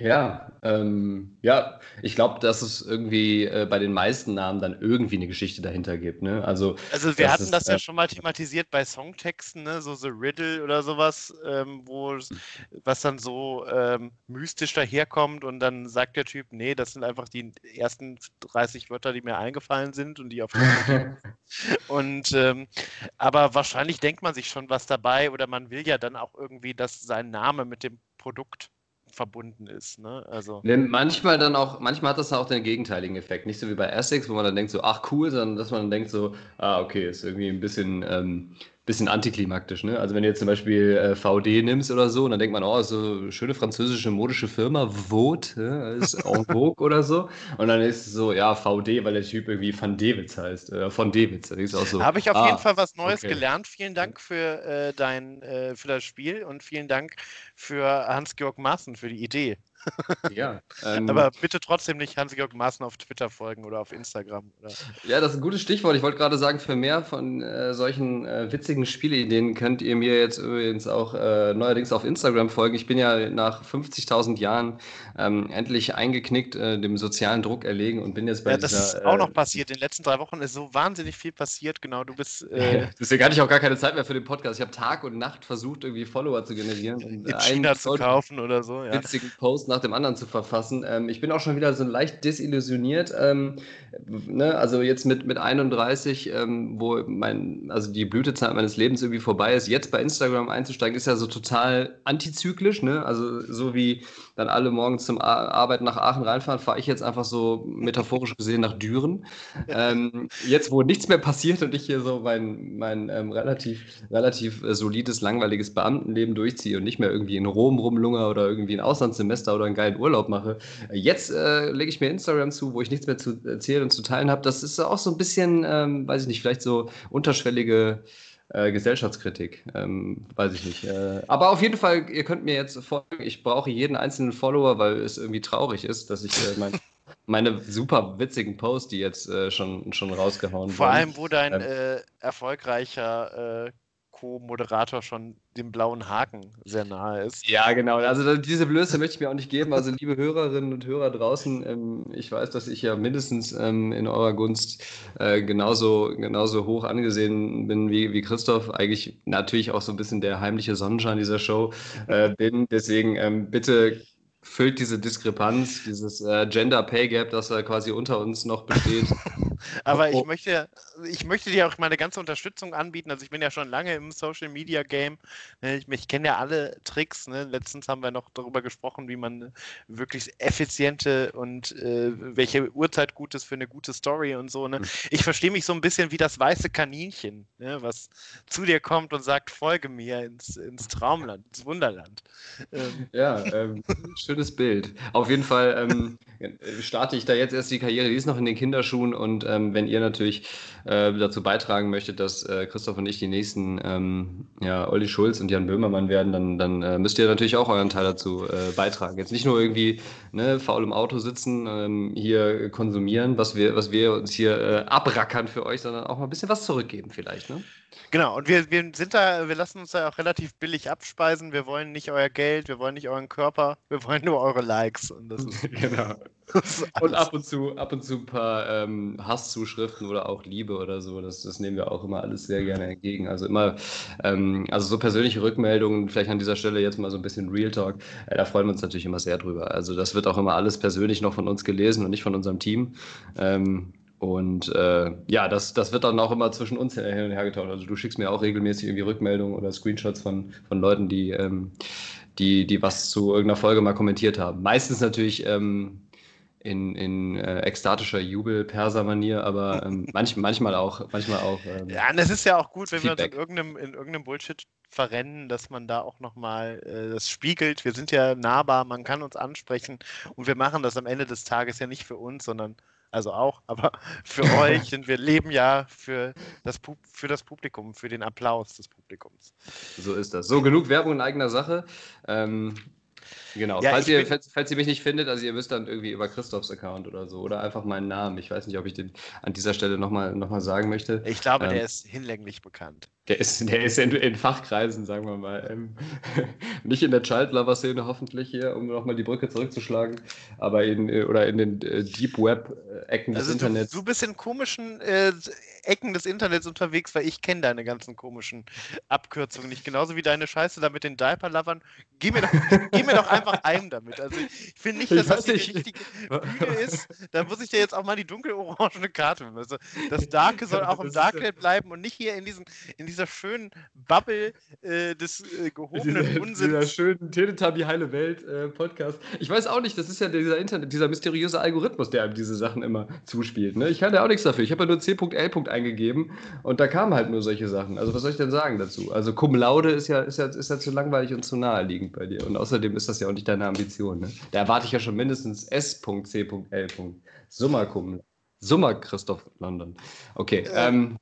Ja, ähm, ja, ich glaube, dass es irgendwie äh, bei den meisten Namen dann irgendwie eine Geschichte dahinter gibt. Ne? Also, also wir hatten ist, das ja äh, schon mal thematisiert bei Songtexten, ne? so The Riddle oder sowas, ähm, wo was dann so ähm, mystisch daherkommt und dann sagt der Typ, nee, das sind einfach die ersten 30 Wörter, die mir eingefallen sind und die auf Und ähm, aber wahrscheinlich denkt man sich schon was dabei oder man will ja dann auch irgendwie, dass sein Name mit dem Produkt verbunden ist. Ne? Also. Manchmal dann auch, manchmal hat das auch den gegenteiligen Effekt. Nicht so wie bei Essex, wo man dann denkt so, ach cool, sondern dass man dann denkt so, ah, okay, ist irgendwie ein bisschen ähm, bisschen antiklimaktisch. Ne? Also wenn du jetzt zum Beispiel äh, VD nimmst oder so, und dann denkt man, oh, so schöne französische modische Firma, Vote, ja, ist en vogue oder so. Und dann ist es so, ja, VD, weil der Typ irgendwie Van Dewitz heißt, äh, von Dewitz. Da so, Habe ich auf ah, jeden Fall was Neues okay. gelernt. Vielen Dank für äh, dein, äh, für das Spiel und vielen Dank für Hans-Georg Maaßen für die Idee. Ja. Ähm, Aber bitte trotzdem nicht Hans-Georg Maaßen auf Twitter folgen oder auf Instagram. Oder? Ja, das ist ein gutes Stichwort. Ich wollte gerade sagen, für mehr von äh, solchen äh, witzigen Spieleideen könnt ihr mir jetzt übrigens auch äh, neuerdings auf Instagram folgen. Ich bin ja nach 50.000 Jahren ähm, endlich eingeknickt, äh, dem sozialen Druck erlegen und bin jetzt bei ja, das dieser, ist auch noch äh, passiert. In den letzten drei Wochen ist so wahnsinnig viel passiert. Genau, du bist. Äh, Deswegen hatte ich auch gar keine Zeit mehr für den Podcast. Ich habe Tag und Nacht versucht, irgendwie Follower zu generieren. Und in China zu kaufen oder so. Ja. Witzigen Post nach dem anderen zu verfassen. Ähm, ich bin auch schon wieder so leicht desillusioniert. Ähm, ne? Also jetzt mit, mit 31, ähm, wo mein, also die Blütezeit meines Lebens irgendwie vorbei ist, jetzt bei Instagram einzusteigen, ist ja so total antizyklisch. Ne? Also so wie dann alle morgens zum Arbeiten nach Aachen reinfahren, fahre ich jetzt einfach so metaphorisch gesehen nach Düren. Ähm, jetzt, wo nichts mehr passiert und ich hier so mein, mein ähm, relativ, relativ äh, solides, langweiliges Beamtenleben durchziehe und nicht mehr irgendwie in Rom rumlunger oder irgendwie ein Auslandssemester oder einen geilen Urlaub mache. Jetzt äh, lege ich mir Instagram zu, wo ich nichts mehr zu erzählen und zu teilen habe. Das ist auch so ein bisschen, ähm, weiß ich nicht, vielleicht so unterschwellige äh, Gesellschaftskritik. Ähm, weiß ich nicht. Äh, aber auf jeden Fall, ihr könnt mir jetzt folgen. Ich brauche jeden einzelnen Follower, weil es irgendwie traurig ist, dass ich äh, mein, meine super witzigen Posts, die jetzt äh, schon, schon rausgehauen Vor allem, wo dein ähm, äh, erfolgreicher äh, Co-Moderator schon dem blauen Haken sehr nahe ist. Ja, genau. Also diese Blöße möchte ich mir auch nicht geben. Also liebe Hörerinnen und Hörer draußen, ähm, ich weiß, dass ich ja mindestens ähm, in eurer Gunst äh, genauso, genauso hoch angesehen bin wie, wie Christoph. Eigentlich natürlich auch so ein bisschen der heimliche Sonnenschein dieser Show äh, bin. Deswegen ähm, bitte füllt diese Diskrepanz, dieses äh, Gender Pay Gap, das da quasi unter uns noch besteht. Aber ich möchte, ich möchte dir auch meine ganze Unterstützung anbieten. Also ich bin ja schon lange im Social Media Game. Ne? Ich, ich kenne ja alle Tricks. Ne? Letztens haben wir noch darüber gesprochen, wie man wirklich effiziente und äh, welche Uhrzeit gut ist für eine gute Story und so. Ne? Hm. Ich verstehe mich so ein bisschen wie das weiße Kaninchen, ne? was zu dir kommt und sagt, folge mir ins, ins Traumland, ins Wunderland. Ähm. Ja, ähm, schönes Bild. Auf jeden Fall ähm, starte ich da jetzt erst die Karriere, die ist noch in den Kinderschuhen und ähm, wenn ihr natürlich äh, dazu beitragen möchtet, dass äh, Christoph und ich die nächsten ähm, ja, Olli Schulz und Jan Böhmermann werden, dann, dann äh, müsst ihr natürlich auch euren Teil dazu äh, beitragen. Jetzt nicht nur irgendwie ne, faul im Auto sitzen, ähm, hier konsumieren, was wir, was wir uns hier äh, abrackern für euch, sondern auch mal ein bisschen was zurückgeben vielleicht. Ne? Genau, und wir, wir sind da, wir lassen uns da auch relativ billig abspeisen. Wir wollen nicht euer Geld, wir wollen nicht euren Körper, wir wollen nur eure Likes. Und, das ist, genau. und ab und zu, ab und zu ein paar ähm, Hasszuschriften oder auch Liebe oder so. Das, das nehmen wir auch immer alles sehr gerne entgegen. Also immer, ähm, also so persönliche Rückmeldungen, vielleicht an dieser Stelle jetzt mal so ein bisschen Real Talk, äh, da freuen wir uns natürlich immer sehr drüber. Also das wird auch immer alles persönlich noch von uns gelesen und nicht von unserem Team. Ähm, und äh, ja, das, das wird dann auch immer zwischen uns hin und her getauscht. Also du schickst mir auch regelmäßig irgendwie Rückmeldungen oder Screenshots von, von Leuten, die, ähm, die, die was zu irgendeiner Folge mal kommentiert haben. Meistens natürlich ähm, in, in äh, ekstatischer Jubel-Perser-Manier, aber ähm, manch, manchmal auch. Manchmal auch ähm, ja, und es ist ja auch gut, wenn Feedback. wir uns in irgendeinem, in irgendeinem Bullshit verrennen, dass man da auch nochmal äh, das spiegelt. Wir sind ja nahbar, man kann uns ansprechen und wir machen das am Ende des Tages ja nicht für uns, sondern also auch, aber für euch, denn wir leben ja für das, Pub für das Publikum, für den Applaus des Publikums. So ist das. So, genug Werbung in eigener Sache. Ähm, Genau, ja, falls, ihr, falls, falls, ihr mich nicht findet, also ihr müsst dann irgendwie über Christophs Account oder so oder einfach meinen Namen. Ich weiß nicht, ob ich den an dieser Stelle nochmal noch mal sagen möchte. Ich glaube, ähm, der ist hinlänglich bekannt. Der ist, der ist in, in Fachkreisen, sagen wir mal. Ähm, nicht in der Child-Lover-Szene hoffentlich hier, um nochmal die Brücke zurückzuschlagen, aber in, äh, oder in den äh, Deep Web-Ecken also des Internets. Du, du bist in komischen äh, Ecken des Internets unterwegs, weil ich kenne deine ganzen komischen Abkürzungen nicht. Genauso wie deine Scheiße da mit den Diaper-Lovern. Geh, mir doch, geh mir doch einfach ein damit. Also ich finde nicht, dass das die richtige Bühne ist. Da muss ich dir jetzt auch mal die dunkelorangene Karte. Also das Darke soll auch im Darknet bleiben und nicht hier in, diesen, in dieser dieser schönen Bubble äh, des äh, gehobenen dieser, Unsinns. Dieser schönen Teletubby Heile Welt äh, Podcast. Ich weiß auch nicht, das ist ja dieser Internet, dieser mysteriöse Algorithmus, der einem diese Sachen immer zuspielt. Ne? Ich kann ja auch nichts dafür. Ich habe ja nur C.L. eingegeben und da kamen halt nur solche Sachen. Also was soll ich denn sagen dazu? Also Cum Laude ist ja, ist ja, ist ja zu langweilig und zu naheliegend bei dir. Und außerdem ist das ja auch nicht deine Ambition. Ne? Da erwarte ich ja schon mindestens S.C.L. Summa Cum Summa Christoph London. Okay. Ähm,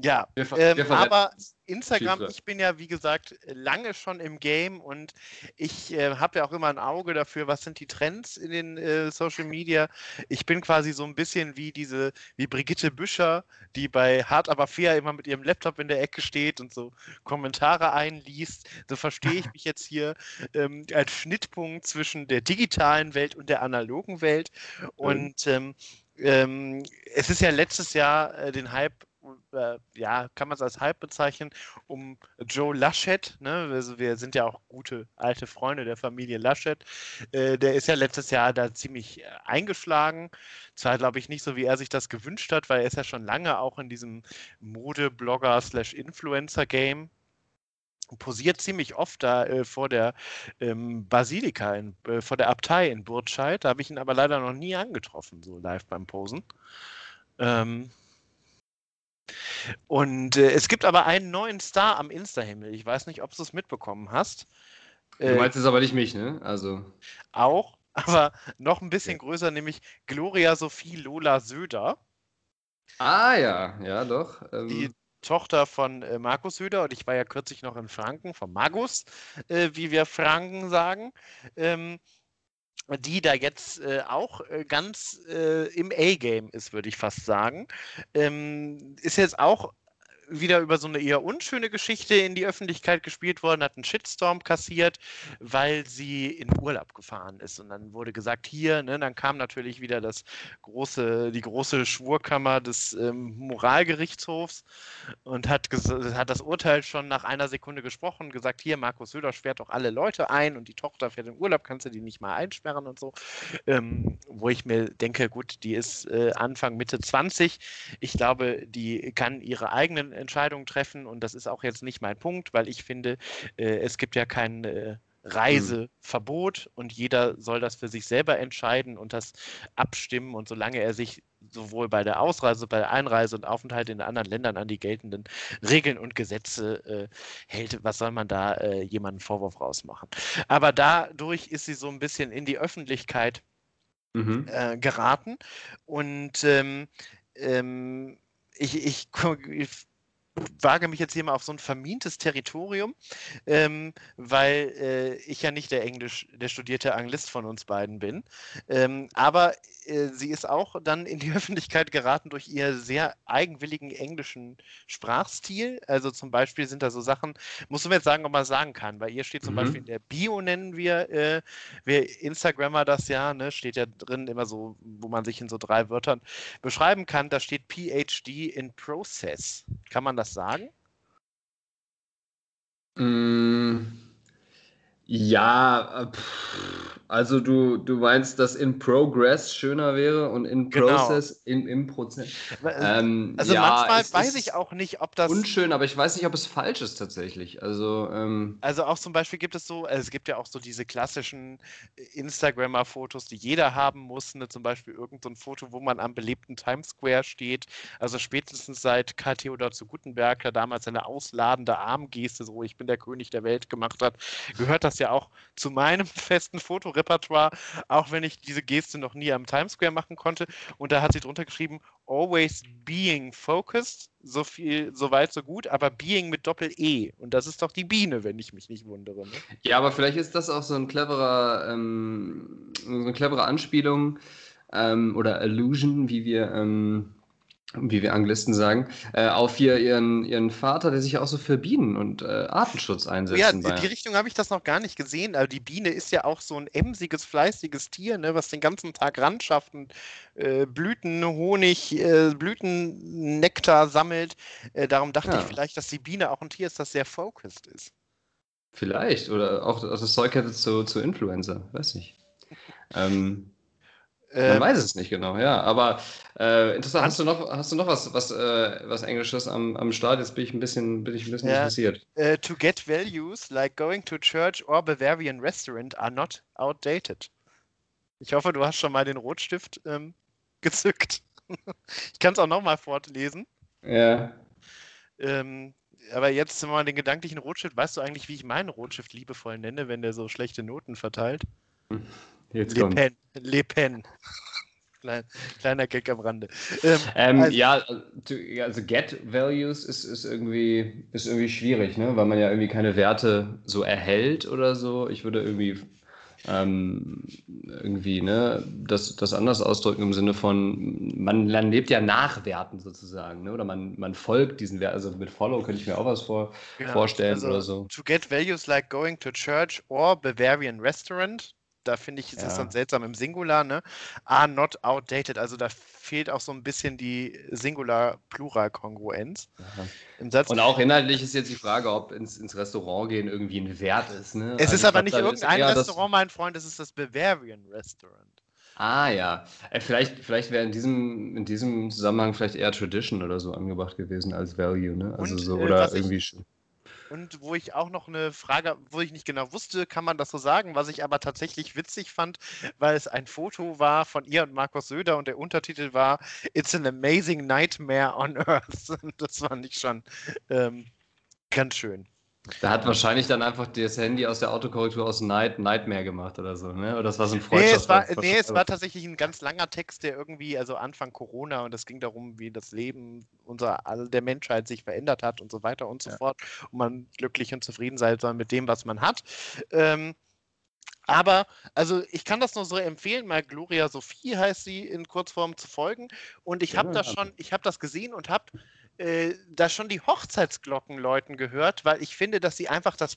ja, ähm, aber Instagram, ich bin ja wie gesagt lange schon im Game und ich äh, habe ja auch immer ein Auge dafür, was sind die Trends in den äh, Social Media. Ich bin quasi so ein bisschen wie diese, wie Brigitte Büscher, die bei Hard aber fair immer mit ihrem Laptop in der Ecke steht und so Kommentare einliest. So verstehe ich mich jetzt hier ähm, als Schnittpunkt zwischen der digitalen Welt und der analogen Welt. Und ähm, ähm, es ist ja letztes Jahr äh, den Hype äh, ja, kann man es als Hype bezeichnen, um Joe Laschet, ne? also wir sind ja auch gute alte Freunde der Familie Laschet, äh, der ist ja letztes Jahr da ziemlich äh, eingeschlagen. Zwar glaube ich nicht so, wie er sich das gewünscht hat, weil er ist ja schon lange auch in diesem Mode-Blogger-Influencer-Game posiert ziemlich oft da äh, vor der ähm, Basilika, in, äh, vor der Abtei in Burtscheid. Da habe ich ihn aber leider noch nie angetroffen, so live beim Posen. Ähm, und äh, es gibt aber einen neuen Star am Insta-Himmel. Ich weiß nicht, ob du es mitbekommen hast. Du äh, meinst es aber nicht mich, ne? Also. Auch, aber noch ein bisschen ja. größer, nämlich Gloria Sophie Lola Söder. Ah ja, ja doch. Ähm. Die Tochter von äh, Markus Söder und ich war ja kürzlich noch in Franken, von Magus, äh, wie wir Franken sagen. Ähm, die da jetzt äh, auch äh, ganz äh, im A-Game ist, würde ich fast sagen. Ähm, ist jetzt auch wieder über so eine eher unschöne Geschichte in die Öffentlichkeit gespielt worden, hat einen Shitstorm kassiert, weil sie in Urlaub gefahren ist. Und dann wurde gesagt, hier, ne, dann kam natürlich wieder das große, die große Schwurkammer des ähm, Moralgerichtshofs und hat, hat das Urteil schon nach einer Sekunde gesprochen, gesagt, hier, Markus Söder sperrt doch alle Leute ein und die Tochter fährt in Urlaub, kannst du die nicht mal einsperren und so. Ähm, wo ich mir denke, gut, die ist äh, Anfang, Mitte 20. Ich glaube, die kann ihre eigenen Entscheidungen treffen und das ist auch jetzt nicht mein Punkt, weil ich finde, äh, es gibt ja kein äh, Reiseverbot und jeder soll das für sich selber entscheiden und das abstimmen und solange er sich sowohl bei der Ausreise, bei der Einreise und Aufenthalt in anderen Ländern an die geltenden Regeln und Gesetze äh, hält, was soll man da äh, jemanden Vorwurf rausmachen? Aber dadurch ist sie so ein bisschen in die Öffentlichkeit mhm. äh, geraten und ähm, ähm, ich, ich, ich wage mich jetzt hier mal auf so ein vermintes Territorium, ähm, weil äh, ich ja nicht der Englisch, der studierte Anglist von uns beiden bin. Ähm, aber sie ist auch dann in die Öffentlichkeit geraten durch ihr sehr eigenwilligen englischen Sprachstil. Also zum Beispiel sind da so Sachen, muss man jetzt sagen, ob man sagen kann. Bei ihr steht zum mhm. Beispiel in der Bio nennen wir, äh, wir Instagrammer das ja, ne, steht ja drin immer so, wo man sich in so drei Wörtern beschreiben kann. Da steht PhD in Process. Kann man das sagen? Mm, ja, pff, also du, du meinst, dass in Progress schöner wäre und in genau. Process in, im Prozess. Äh, ähm, also ja, manchmal weiß ich auch nicht, ob das. Unschön, aber ich weiß nicht, ob es falsch ist tatsächlich. Also, ähm, also auch zum Beispiel gibt es so, also es gibt ja auch so diese klassischen Instagrammer-Fotos, die jeder haben muss. Ne? Zum Beispiel irgendein so Foto, wo man am belebten Times Square steht. Also spätestens seit Karl Theodor zu Gutenberg, der damals eine ausladende Armgeste, so ich bin der König der Welt gemacht hat, gehört das ja auch zu meinem festen Foto Repertoire, auch wenn ich diese Geste noch nie am Times Square machen konnte. Und da hat sie drunter geschrieben, always being focused, so viel, so weit, so gut, aber being mit Doppel-E. Und das ist doch die Biene, wenn ich mich nicht wundere. Ne? Ja, aber vielleicht ist das auch so ein cleverer, ähm, so eine clevere Anspielung ähm, oder Illusion, wie wir ähm, wie wir Anglisten sagen, äh, auf hier ihren, ihren Vater, der sich auch so für Bienen und äh, Artenschutz einsetzt. Ja, in die Richtung habe ich das noch gar nicht gesehen. Also die Biene ist ja auch so ein emsiges, fleißiges Tier, ne, was den ganzen Tag ran schafft und äh, Blüten, Honig, äh, Blütennektar sammelt. Äh, darum dachte ja. ich vielleicht, dass die Biene auch ein Tier ist, das sehr focused ist. Vielleicht. Oder auch das Zeug hätte zu, zu Influencer, weiß nicht. ähm, Man ähm, weiß es nicht genau, ja. Aber äh, interessant, hast du noch, hast du noch was, was, äh, was Englisches am, am Start? Jetzt bin ich ein bisschen, bin ich ein bisschen ja, interessiert. Uh, to get values like going to church or Bavarian restaurant are not outdated. Ich hoffe, du hast schon mal den Rotstift ähm, gezückt. ich kann es auch nochmal fortlesen. Ja. Ähm, aber jetzt mal den gedanklichen Rotstift. Weißt du eigentlich, wie ich meinen Rotstift liebevoll nenne, wenn der so schlechte Noten verteilt? Jetzt Le Pen. Le Pen. Klein, kleiner Gag am Rande. Ähm, ähm, also, ja, also Get Values ist, ist, irgendwie, ist irgendwie schwierig, ne? weil man ja irgendwie keine Werte so erhält oder so. Ich würde irgendwie ähm, irgendwie ne, das, das anders ausdrücken im Sinne von, man, man lebt ja nach Werten sozusagen, ne? oder man, man folgt diesen Werten. Also mit Follow könnte ich mir auch was vor, genau. vorstellen also, oder so. To get values like going to church or Bavarian restaurant, da finde ich, ist ja. es dann seltsam im Singular, ne? Are not outdated. Also da fehlt auch so ein bisschen die Singular-Plural-Kongruenz im Satz. Und auch inhaltlich ist jetzt die Frage, ob ins, ins Restaurant gehen irgendwie ein Wert ist. Ne? Es also ist aber nicht irgendein Restaurant, mein Freund, es ist das Bavarian Restaurant. Ah ja, äh, vielleicht, vielleicht wäre in diesem, in diesem Zusammenhang vielleicht eher Tradition oder so angebracht gewesen als Value, ne? Also Und, so, äh, oder irgendwie. Ich, und wo ich auch noch eine Frage, wo ich nicht genau wusste, kann man das so sagen, was ich aber tatsächlich witzig fand, weil es ein Foto war von ihr und Markus Söder und der Untertitel war It's an amazing nightmare on Earth. Das fand ich schon ähm, ganz schön. Da hat wahrscheinlich dann einfach das Handy aus der Autokorrektur aus Night, Nightmare gemacht oder so, ne? Oder das war so ein Nee, es war, nee, es war tatsächlich ein ganz langer Text, der irgendwie, also Anfang Corona und es ging darum, wie das Leben unser, all der Menschheit sich verändert hat und so weiter und so ja. fort. Und man glücklich und zufrieden sein soll mit dem, was man hat. Ähm, aber, also ich kann das nur so empfehlen, mal Gloria Sophie heißt sie in Kurzform zu folgen. Und ich habe das schon, ich habe das gesehen und habe äh, da schon die Hochzeitsglocken läuten gehört, weil ich finde, dass sie einfach das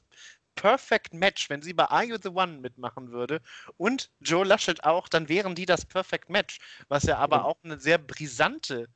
Perfect Match, wenn sie bei Are You the One mitmachen würde und Joe Laschet auch, dann wären die das Perfect Match, was ja aber auch eine sehr brisante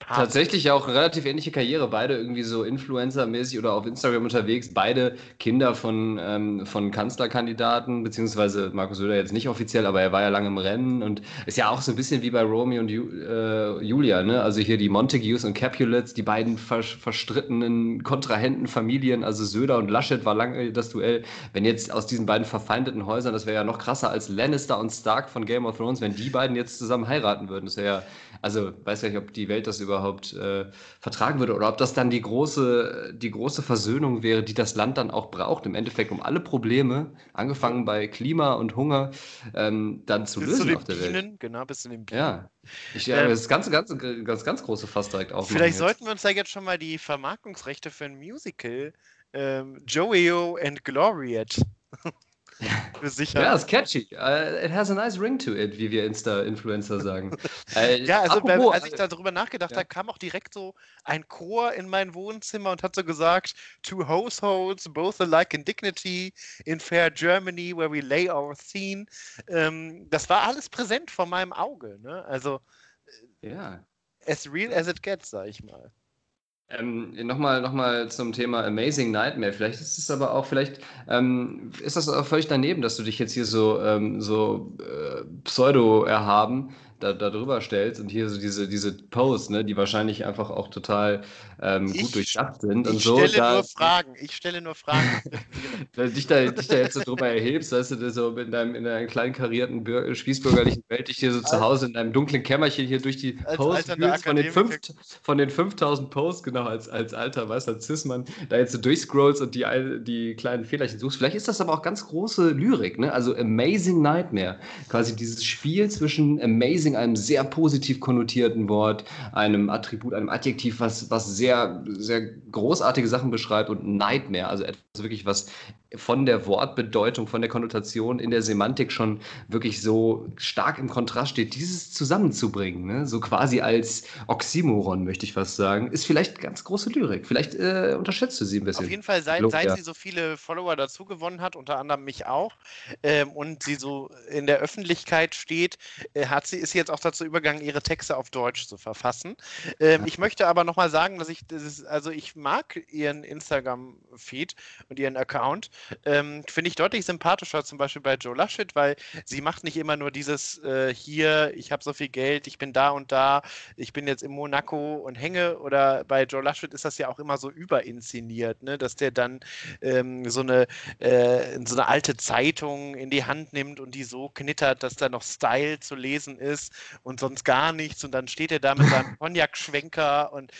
Tatsächlich auch relativ ähnliche Karriere, beide irgendwie so Influencer-mäßig oder auf Instagram unterwegs, beide Kinder von, ähm, von Kanzlerkandidaten, beziehungsweise Markus Söder jetzt nicht offiziell, aber er war ja lange im Rennen und ist ja auch so ein bisschen wie bei Romeo und Ju äh, Julia, ne? Also hier die Montagues und Capulets, die beiden ver verstrittenen Kontrahentenfamilien, also Söder und Laschet war lange das Duell. Wenn jetzt aus diesen beiden verfeindeten Häusern, das wäre ja noch krasser als Lannister und Stark von Game of Thrones, wenn die beiden jetzt zusammen heiraten würden. Das wäre ja, also weiß gar nicht, ob die Welt das über überhaupt äh, vertragen würde oder ob das dann die große, die große Versöhnung wäre, die das Land dann auch braucht, im Endeffekt, um alle Probleme, angefangen bei Klima und Hunger, ähm, dann zu bis lösen zu auf der Bienen, Welt. Genau, bis zu den Bienen. Ja, ich, ja ähm, das ganze, ganz, ganz, ganz große Fass direkt auf. Vielleicht jetzt. sollten wir uns da jetzt schon mal die Vermarktungsrechte für ein Musical ähm, Joey and Gloriet sicher. Ja, ist catchy. Uh, it has a nice ring to it, wie wir Insta-Influencer sagen. äh, ja, also apropos, als ich äh, darüber nachgedacht ja. habe, kam auch direkt so ein Chor in mein Wohnzimmer und hat so gesagt: Two households, both alike in dignity, in fair Germany, where we lay our scene. Ähm, das war alles präsent vor meinem Auge. Ne? Also, ja. as real as it gets, sag ich mal. Ähm, Nochmal noch zum Thema Amazing Nightmare. Vielleicht ist es aber auch, vielleicht ähm, ist das auch völlig daneben, dass du dich jetzt hier so, ähm, so äh, pseudo erhaben da, da drüber stellst und hier so diese, diese Posts, ne, die wahrscheinlich einfach auch total ähm, gut ich, durchdacht sind und ich so. Ich stelle da, nur Fragen, ich stelle nur Fragen. dich, da, dich da jetzt so drüber erhebst, weißt du, so in deinem, in deiner klein karierten Bür spießbürgerlichen Welt, dich hier so zu Hause in deinem dunklen Kämmerchen hier durch die Posts fühlst, von den, fünf, von den 5000 Posts, genau, als, als alter, weißt du, Cis-Mann, da jetzt so durchscrollst und die, die kleinen Fehlerchen suchst. Vielleicht ist das aber auch ganz große Lyrik, ne? Also Amazing Nightmare. Quasi dieses Spiel zwischen Amazing Amazing einem sehr positiv konnotierten Wort, einem Attribut, einem Adjektiv, was, was sehr, sehr großartige Sachen beschreibt und Nightmare, also etwas wirklich, was von der Wortbedeutung, von der Konnotation in der Semantik schon wirklich so stark im Kontrast steht, dieses zusammenzubringen, ne? so quasi als Oxymoron, möchte ich fast sagen, ist vielleicht ganz große Lyrik. Vielleicht äh, unterschätzt du sie ein bisschen. Auf jeden Fall, seit, Lob, seit ja. sie so viele Follower dazu gewonnen hat, unter anderem mich auch, ähm, und sie so in der Öffentlichkeit steht, äh, hat sie, ist sie jetzt auch dazu übergegangen, ihre Texte auf Deutsch zu verfassen. Ähm, ich möchte aber nochmal sagen, dass ich, das ist, also ich mag ihren Instagram-Feed und ihren Account. Ähm, Finde ich deutlich sympathischer, zum Beispiel bei Joe Laschet, weil sie macht nicht immer nur dieses äh, hier, ich habe so viel Geld, ich bin da und da, ich bin jetzt in Monaco und hänge. Oder bei Joe Laschet ist das ja auch immer so überinszeniert, ne? dass der dann ähm, so, eine, äh, so eine alte Zeitung in die Hand nimmt und die so knittert, dass da noch Style zu lesen ist und sonst gar nichts. Und dann steht er da mit seinem Cognac-Schwenker und.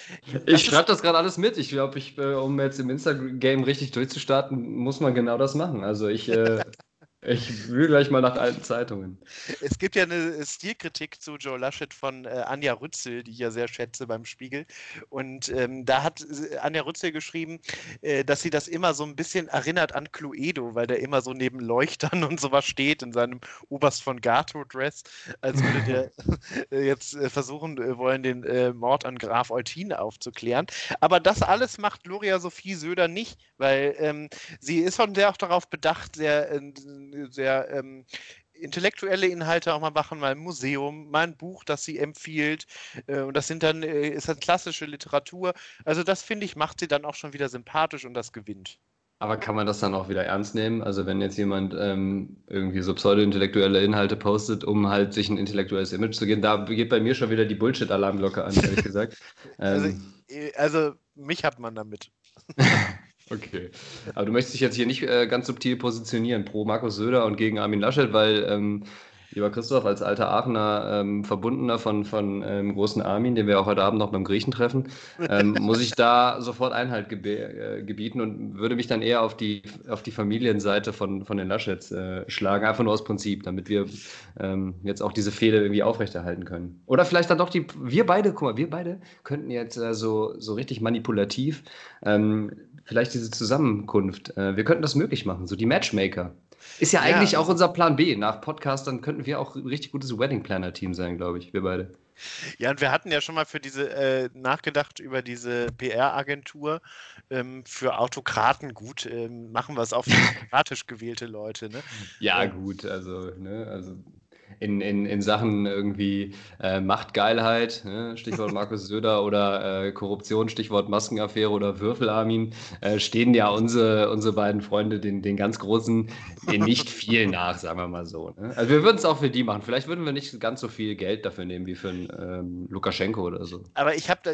Ich schreibe das gerade alles mit. Ich glaube, ich, äh, um jetzt im Instagram richtig durchzustarten, muss man genau das machen. Also ich. Äh, Ich will gleich mal nach alten Zeitungen. Es gibt ja eine Stilkritik zu Joe Laschet von äh, Anja Rützel, die ich ja sehr schätze beim Spiegel. Und ähm, da hat äh, Anja Rützel geschrieben, äh, dass sie das immer so ein bisschen erinnert an Cluedo, weil der immer so neben Leuchtern und sowas steht in seinem Oberst von Gato-Dress, als würde der äh, jetzt äh, versuchen äh, wollen, den Mord an Graf Eutin aufzuklären. Aber das alles macht Gloria Sophie Söder nicht, weil ähm, sie ist schon sehr auch darauf bedacht, sehr sehr ähm, intellektuelle Inhalte auch mal machen, mal ein Museum, mal ein Buch, das sie empfiehlt. Äh, und das sind dann, äh, ist dann klassische Literatur. Also das finde ich, macht sie dann auch schon wieder sympathisch und das gewinnt. Aber kann man das dann auch wieder ernst nehmen? Also wenn jetzt jemand ähm, irgendwie so pseudo-intellektuelle Inhalte postet, um halt sich ein intellektuelles Image zu geben, da geht bei mir schon wieder die Bullshit-Alarmglocke an, ehrlich gesagt. Also, ähm, also, also mich hat man damit. Okay. Aber du möchtest dich jetzt hier nicht äh, ganz subtil positionieren pro Markus Söder und gegen Armin Laschet, weil, ähm, lieber Christoph, als alter Aachener ähm, Verbundener von, von ähm, großen Armin, den wir auch heute Abend noch beim Griechen treffen, ähm, muss ich da sofort Einhalt äh, gebieten und würde mich dann eher auf die, auf die Familienseite von, von den Laschets äh, schlagen, einfach nur aus Prinzip, damit wir ähm, jetzt auch diese Fehde irgendwie aufrechterhalten können. Oder vielleicht dann doch die, wir beide, guck mal, wir beide könnten jetzt äh, so, so richtig manipulativ ähm, vielleicht diese Zusammenkunft. Äh, wir könnten das möglich machen, so die Matchmaker. Ist ja, ja eigentlich auch unser Plan B. Nach Podcastern könnten wir auch ein richtig gutes Wedding Planner Team sein, glaube ich, wir beide. Ja, und wir hatten ja schon mal für diese äh, nachgedacht über diese PR-Agentur ähm, für Autokraten. Gut, ähm, machen wir es auch für demokratisch gewählte Leute. Ne? Ja, gut, also, ne, also in, in, in Sachen irgendwie äh, Machtgeilheit, ne? Stichwort Markus Söder oder äh, Korruption, Stichwort Maskenaffäre oder Würfelarmin, äh, stehen ja unsere, unsere beiden Freunde den, den ganz Großen den nicht viel nach, sagen wir mal so. Ne? Also wir würden es auch für die machen. Vielleicht würden wir nicht ganz so viel Geld dafür nehmen wie für einen ähm, Lukaschenko oder so. Aber ich habe da,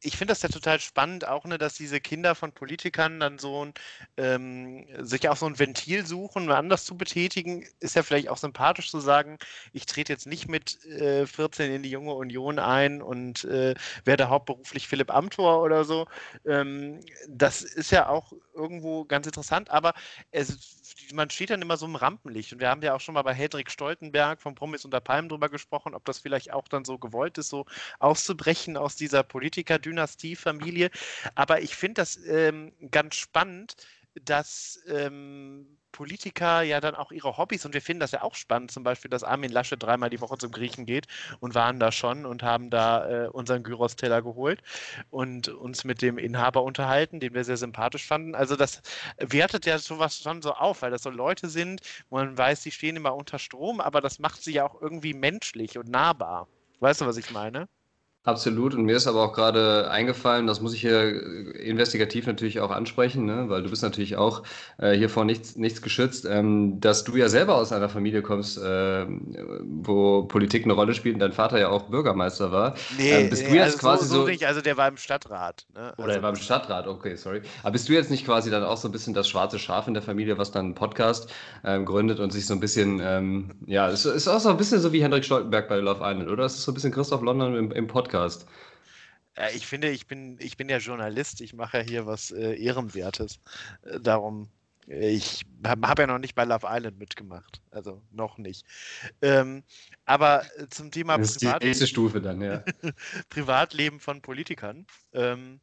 ich finde das ja total spannend, auch ne, dass diese Kinder von Politikern dann so ein, ähm, sich auch so ein Ventil suchen, anders zu betätigen, ist ja vielleicht auch sympathisch zu sagen, ich trete jetzt nicht mit äh, 14 in die junge Union ein und äh, werde hauptberuflich Philipp Amthor oder so. Ähm, das ist ja auch irgendwo ganz interessant, aber es, man steht dann immer so im Rampenlicht. Und wir haben ja auch schon mal bei Hedrick Stoltenberg von Promis unter Palmen drüber gesprochen, ob das vielleicht auch dann so gewollt ist, so auszubrechen aus dieser Politiker-Dynastie-Familie. Aber ich finde das ähm, ganz spannend, dass ähm, Politiker ja dann auch ihre Hobbys und wir finden das ja auch spannend, zum Beispiel, dass Armin Lasche dreimal die Woche zum Griechen geht und waren da schon und haben da äh, unseren Gyros-Teller geholt und uns mit dem Inhaber unterhalten, den wir sehr sympathisch fanden. Also das wertet ja sowas schon so auf, weil das so Leute sind, wo man weiß, die stehen immer unter Strom, aber das macht sie ja auch irgendwie menschlich und nahbar. Weißt du, was ich meine? Absolut. Und mir ist aber auch gerade eingefallen, das muss ich hier investigativ natürlich auch ansprechen, ne? weil du bist natürlich auch äh, hier vor nichts, nichts geschützt, ähm, dass du ja selber aus einer Familie kommst, äh, wo Politik eine Rolle spielt und dein Vater ja auch Bürgermeister war. Nee, ähm, bist nee, du jetzt also quasi so, so, nicht, also der war im Stadtrat. Ne? Oder er war im Stadtrat, okay, sorry. Aber bist du jetzt nicht quasi dann auch so ein bisschen das schwarze Schaf in der Familie, was dann einen Podcast ähm, gründet und sich so ein bisschen, ähm, ja, es ist auch so ein bisschen so wie Hendrik Stoltenberg bei Love Island, oder? Es ist so ein bisschen Christoph London im, im Podcast. Podcast. Ja, ich finde, ich bin, ich bin ja Journalist, ich mache ja hier was äh, Ehrenwertes. Äh, darum, ich habe hab ja noch nicht bei Love Island mitgemacht. Also noch nicht. Ähm, aber äh, zum Thema das ist Privat die nächste Stufe dann, ja. Privatleben von Politikern. Ähm,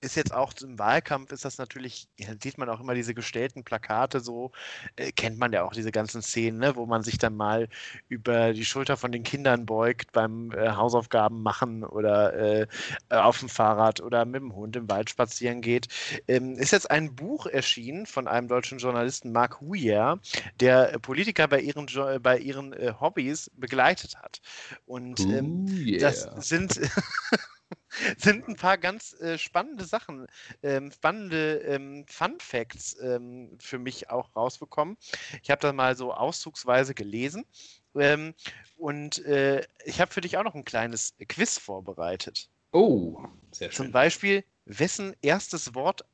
ist jetzt auch im Wahlkampf ist das natürlich, sieht man auch immer diese gestellten Plakate so, äh, kennt man ja auch diese ganzen Szenen, ne, wo man sich dann mal über die Schulter von den Kindern beugt beim äh, Hausaufgaben machen oder äh, auf dem Fahrrad oder mit dem Hund im Wald spazieren geht. Ähm, ist jetzt ein Buch erschienen von einem deutschen Journalisten, Marc Huyer, der Politiker bei ihren, bei ihren äh, Hobbys begleitet hat. Und ähm, yeah. das sind sind ein paar ganz äh, spannende Sachen, ähm, spannende ähm, Fun Facts ähm, für mich auch rausbekommen. Ich habe da mal so auszugsweise gelesen. Ähm, und äh, ich habe für dich auch noch ein kleines Quiz vorbereitet. Oh, sehr schön. Zum Beispiel, wessen erstes Wort,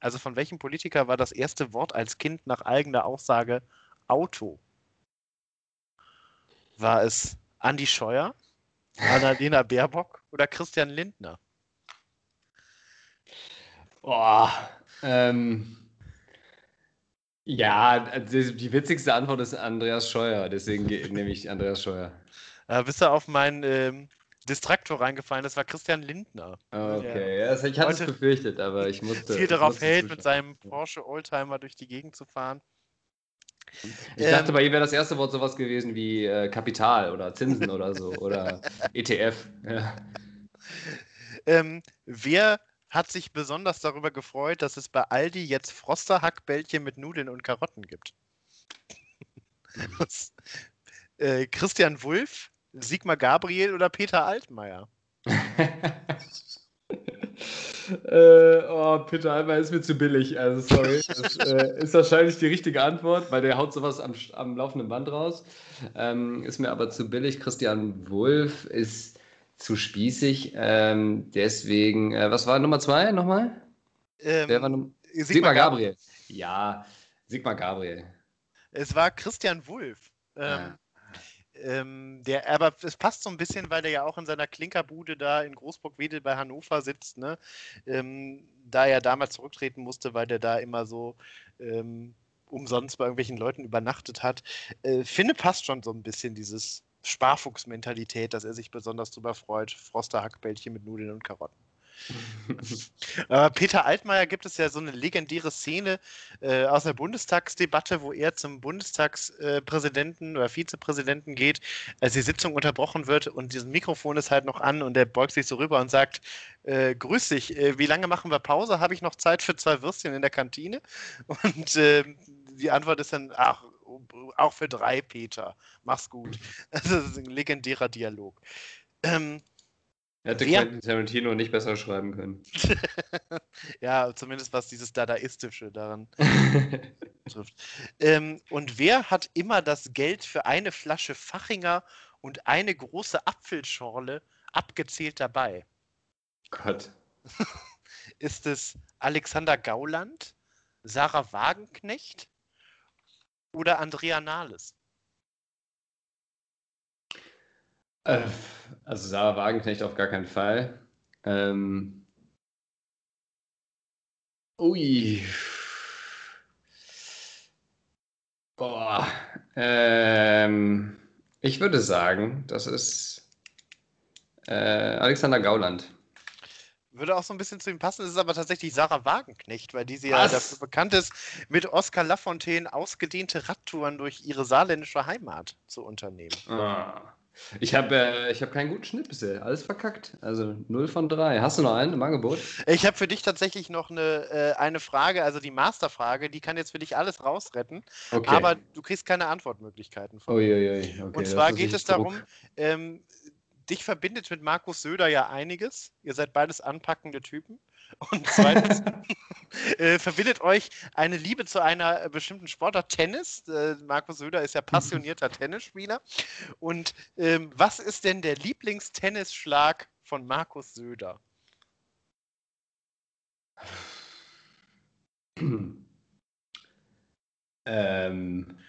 also von welchem Politiker war das erste Wort als Kind nach eigener Aussage Auto? War es Andi Scheuer? Annalena Baerbock oder Christian Lindner? Boah, ähm, ja, die witzigste Antwort ist Andreas Scheuer, deswegen nehme ich Andreas Scheuer. Da bist du auf meinen ähm, Distraktor reingefallen, das war Christian Lindner. Okay, ja, ich hatte es befürchtet, aber ich musste. Viel darauf hält, mit seinem Porsche Oldtimer durch die Gegend zu fahren. Ich ähm, dachte, bei ihm wäre das erste Wort sowas gewesen wie äh, Kapital oder Zinsen oder so oder ETF. Ja. Ähm, wer hat sich besonders darüber gefreut, dass es bei Aldi jetzt Froster-Hackbällchen mit Nudeln und Karotten gibt? äh, Christian Wulff, Sigmar Gabriel oder Peter Altmaier? Äh, oh, Peter Alba ist mir zu billig. Also, sorry. Das äh, ist wahrscheinlich die richtige Antwort, weil der haut sowas am, am laufenden Band raus. Ähm, ist mir aber zu billig. Christian Wulff ist zu spießig. Ähm, deswegen, äh, was war Nummer zwei nochmal? Ähm, Wer war Nummer Sigmar, Sigmar Gabriel. Gabriel. Ja, Sigmar Gabriel. Es war Christian Wulff. Ähm, ja. Ähm, der, aber es passt so ein bisschen, weil der ja auch in seiner Klinkerbude da in Großburg-Wedel bei Hannover sitzt, ne? Ähm, da er damals zurücktreten musste, weil der da immer so ähm, umsonst bei irgendwelchen Leuten übernachtet hat. Äh, finde passt schon so ein bisschen dieses Sparfuchs-Mentalität, dass er sich besonders darüber freut. Froster Hackbällchen mit Nudeln und Karotten. Aber Peter Altmaier gibt es ja so eine legendäre Szene äh, aus der Bundestagsdebatte, wo er zum Bundestagspräsidenten oder Vizepräsidenten geht, als die Sitzung unterbrochen wird und dieses Mikrofon ist halt noch an und er beugt sich so rüber und sagt, äh, grüß dich, äh, wie lange machen wir Pause? Habe ich noch Zeit für zwei Würstchen in der Kantine? Und äh, die Antwort ist dann, ach, auch für drei, Peter. Mach's gut. Also, das ist ein legendärer Dialog. Ähm, Hätte wer, Quentin Tarantino nicht besser schreiben können. ja, zumindest was dieses Dadaistische daran trifft. Ähm, und wer hat immer das Geld für eine Flasche Fachinger und eine große Apfelschorle abgezählt dabei? Gott. Ist es Alexander Gauland, Sarah Wagenknecht oder Andrea Nahles? Äh, also Sarah Wagenknecht auf gar keinen Fall. Ähm, ui. Boah. Ähm, ich würde sagen, das ist äh, Alexander Gauland. Würde auch so ein bisschen zu ihm passen. Es ist aber tatsächlich Sarah Wagenknecht, weil diese ja dafür bekannt ist, mit Oskar Lafontaine ausgedehnte Radtouren durch ihre saarländische Heimat zu unternehmen. Ah. Ich habe äh, hab keinen guten Schnitt bisher. Alles verkackt. Also 0 von 3. Hast du noch einen im Angebot? Ich habe für dich tatsächlich noch eine, äh, eine Frage, also die Masterfrage. Die kann jetzt für dich alles rausretten. Okay. Aber du kriegst keine Antwortmöglichkeiten von mir. Okay, Und zwar geht es darum, ähm, dich verbindet mit Markus Söder ja einiges. Ihr seid beides anpackende Typen. Und zweitens äh, verbindet euch eine Liebe zu einer bestimmten Sportart Tennis. Äh, Markus Söder ist ja passionierter Tennisspieler. Und ähm, was ist denn der Lieblingstennisschlag von Markus Söder? Ähm,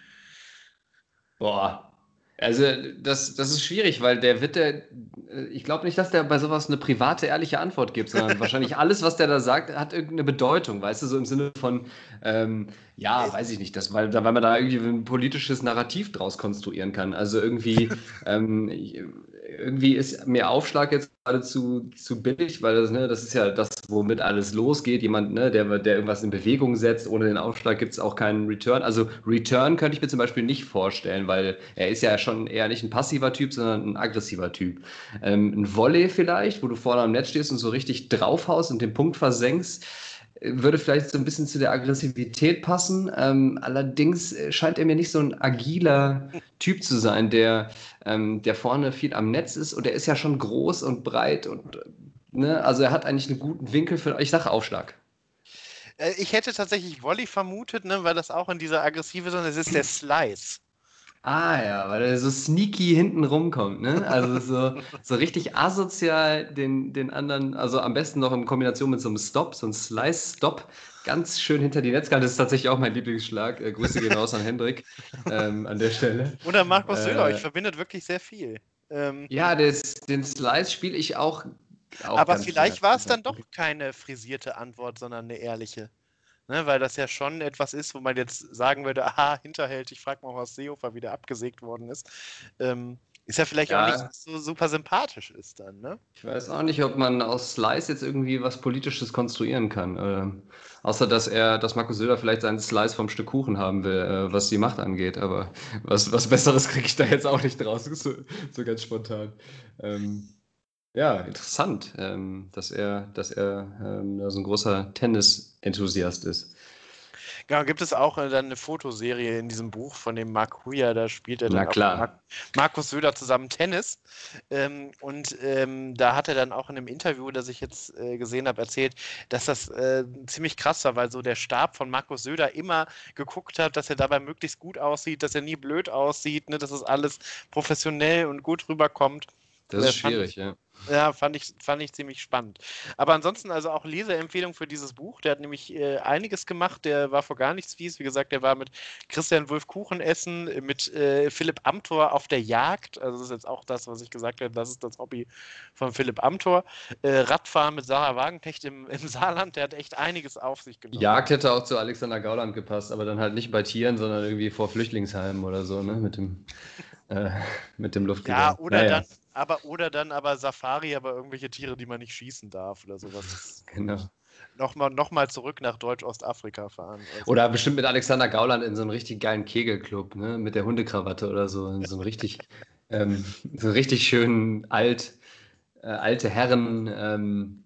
boah, Also das, das ist schwierig, weil der wird der, ich glaube nicht, dass der bei sowas eine private, ehrliche Antwort gibt, sondern wahrscheinlich alles, was der da sagt, hat irgendeine Bedeutung, weißt du, so im Sinne von, ähm, ja, weiß ich nicht, das, weil, weil man da irgendwie ein politisches Narrativ draus konstruieren kann. Also irgendwie, ähm, irgendwie ist mir Aufschlag jetzt gerade zu, zu billig, weil das, ne, das ist ja das, womit alles losgeht. Jemand, ne, der, der irgendwas in Bewegung setzt, ohne den Aufschlag gibt es auch keinen Return. Also Return könnte ich mir zum Beispiel nicht vorstellen, weil er ist ja schon eher nicht ein passiver Typ, sondern ein aggressiver Typ. Ähm, ein Volley vielleicht, wo du vorne am Netz stehst und so richtig draufhaust und den Punkt versenkst würde vielleicht so ein bisschen zu der Aggressivität passen. Ähm, allerdings äh, scheint er mir nicht so ein agiler Typ zu sein, der, ähm, der vorne viel am Netz ist. Und er ist ja schon groß und breit und ne, also er hat eigentlich einen guten Winkel für. Ich sage Aufschlag. Äh, ich hätte tatsächlich Volley vermutet, ne, weil das auch in dieser aggressive, sondern es ist der Slice. Ah ja, weil er so sneaky hinten rumkommt, ne? Also so, so richtig asozial den, den anderen, also am besten noch in Kombination mit so einem Stop, so einem Slice-Stop, ganz schön hinter die Netzkante. Das ist tatsächlich auch mein Lieblingsschlag. Äh, Grüße gehen raus an Hendrik ähm, an der Stelle. Oder Markus Söder, äh, euch verbindet wirklich sehr viel. Ähm, ja, des, den Slice spiele ich auch. auch aber vielleicht war es dann doch keine frisierte Antwort, sondern eine ehrliche. Ne, weil das ja schon etwas ist, wo man jetzt sagen würde, aha, hinterhältig, frag mal, was Seehofer wieder abgesägt worden ist. Ähm, ist ja vielleicht ja. auch nicht so super sympathisch ist dann, ne? Ich weiß auch nicht, ob man aus Slice jetzt irgendwie was Politisches konstruieren kann. Äh, außer, dass er, dass Markus Söder vielleicht seinen Slice vom Stück Kuchen haben will, äh, was die Macht angeht. Aber was, was Besseres kriege ich da jetzt auch nicht draus, so, so ganz spontan. Ähm, ja, interessant, ähm, dass er, dass er ähm, so ein großer Tennis-Enthusiast ist. Genau, gibt es auch äh, dann eine Fotoserie in diesem Buch von dem Mark Huya, da spielt er dann Na klar. Mark, Markus Söder zusammen Tennis. Ähm, und ähm, da hat er dann auch in einem Interview, das ich jetzt äh, gesehen habe, erzählt, dass das äh, ziemlich krass war, weil so der Stab von Markus Söder immer geguckt hat, dass er dabei möglichst gut aussieht, dass er nie blöd aussieht, ne, dass es alles professionell und gut rüberkommt. Das ist schwierig, ja. Ja, fand ich, fand ich ziemlich spannend. Aber ansonsten also auch Leseempfehlung für dieses Buch. Der hat nämlich äh, einiges gemacht. Der war vor gar nichts fies. Wie gesagt, der war mit Christian Wulff Kuchen essen, mit äh, Philipp Amthor auf der Jagd. Also das ist jetzt auch das, was ich gesagt habe. Das ist das Hobby von Philipp Amthor. Äh, Radfahren mit Sarah Wagenknecht im, im Saarland. Der hat echt einiges auf sich genommen. Jagd hätte auch zu Alexander Gauland gepasst, aber dann halt nicht bei Tieren, sondern irgendwie vor Flüchtlingsheimen oder so, ne? Mit dem, äh, mit dem Luftgewehr. Ja, oder naja. dann aber oder dann aber Safari, aber irgendwelche Tiere, die man nicht schießen darf oder sowas. Genau. Nochmal noch mal zurück nach Deutsch-Ostafrika fahren. Also. Oder bestimmt mit Alexander Gauland in so einem richtig geilen Kegelclub, ne? Mit der Hundekrawatte oder so. In so einem richtig, ähm, so richtig schönen alt, äh, alte Herren, ähm,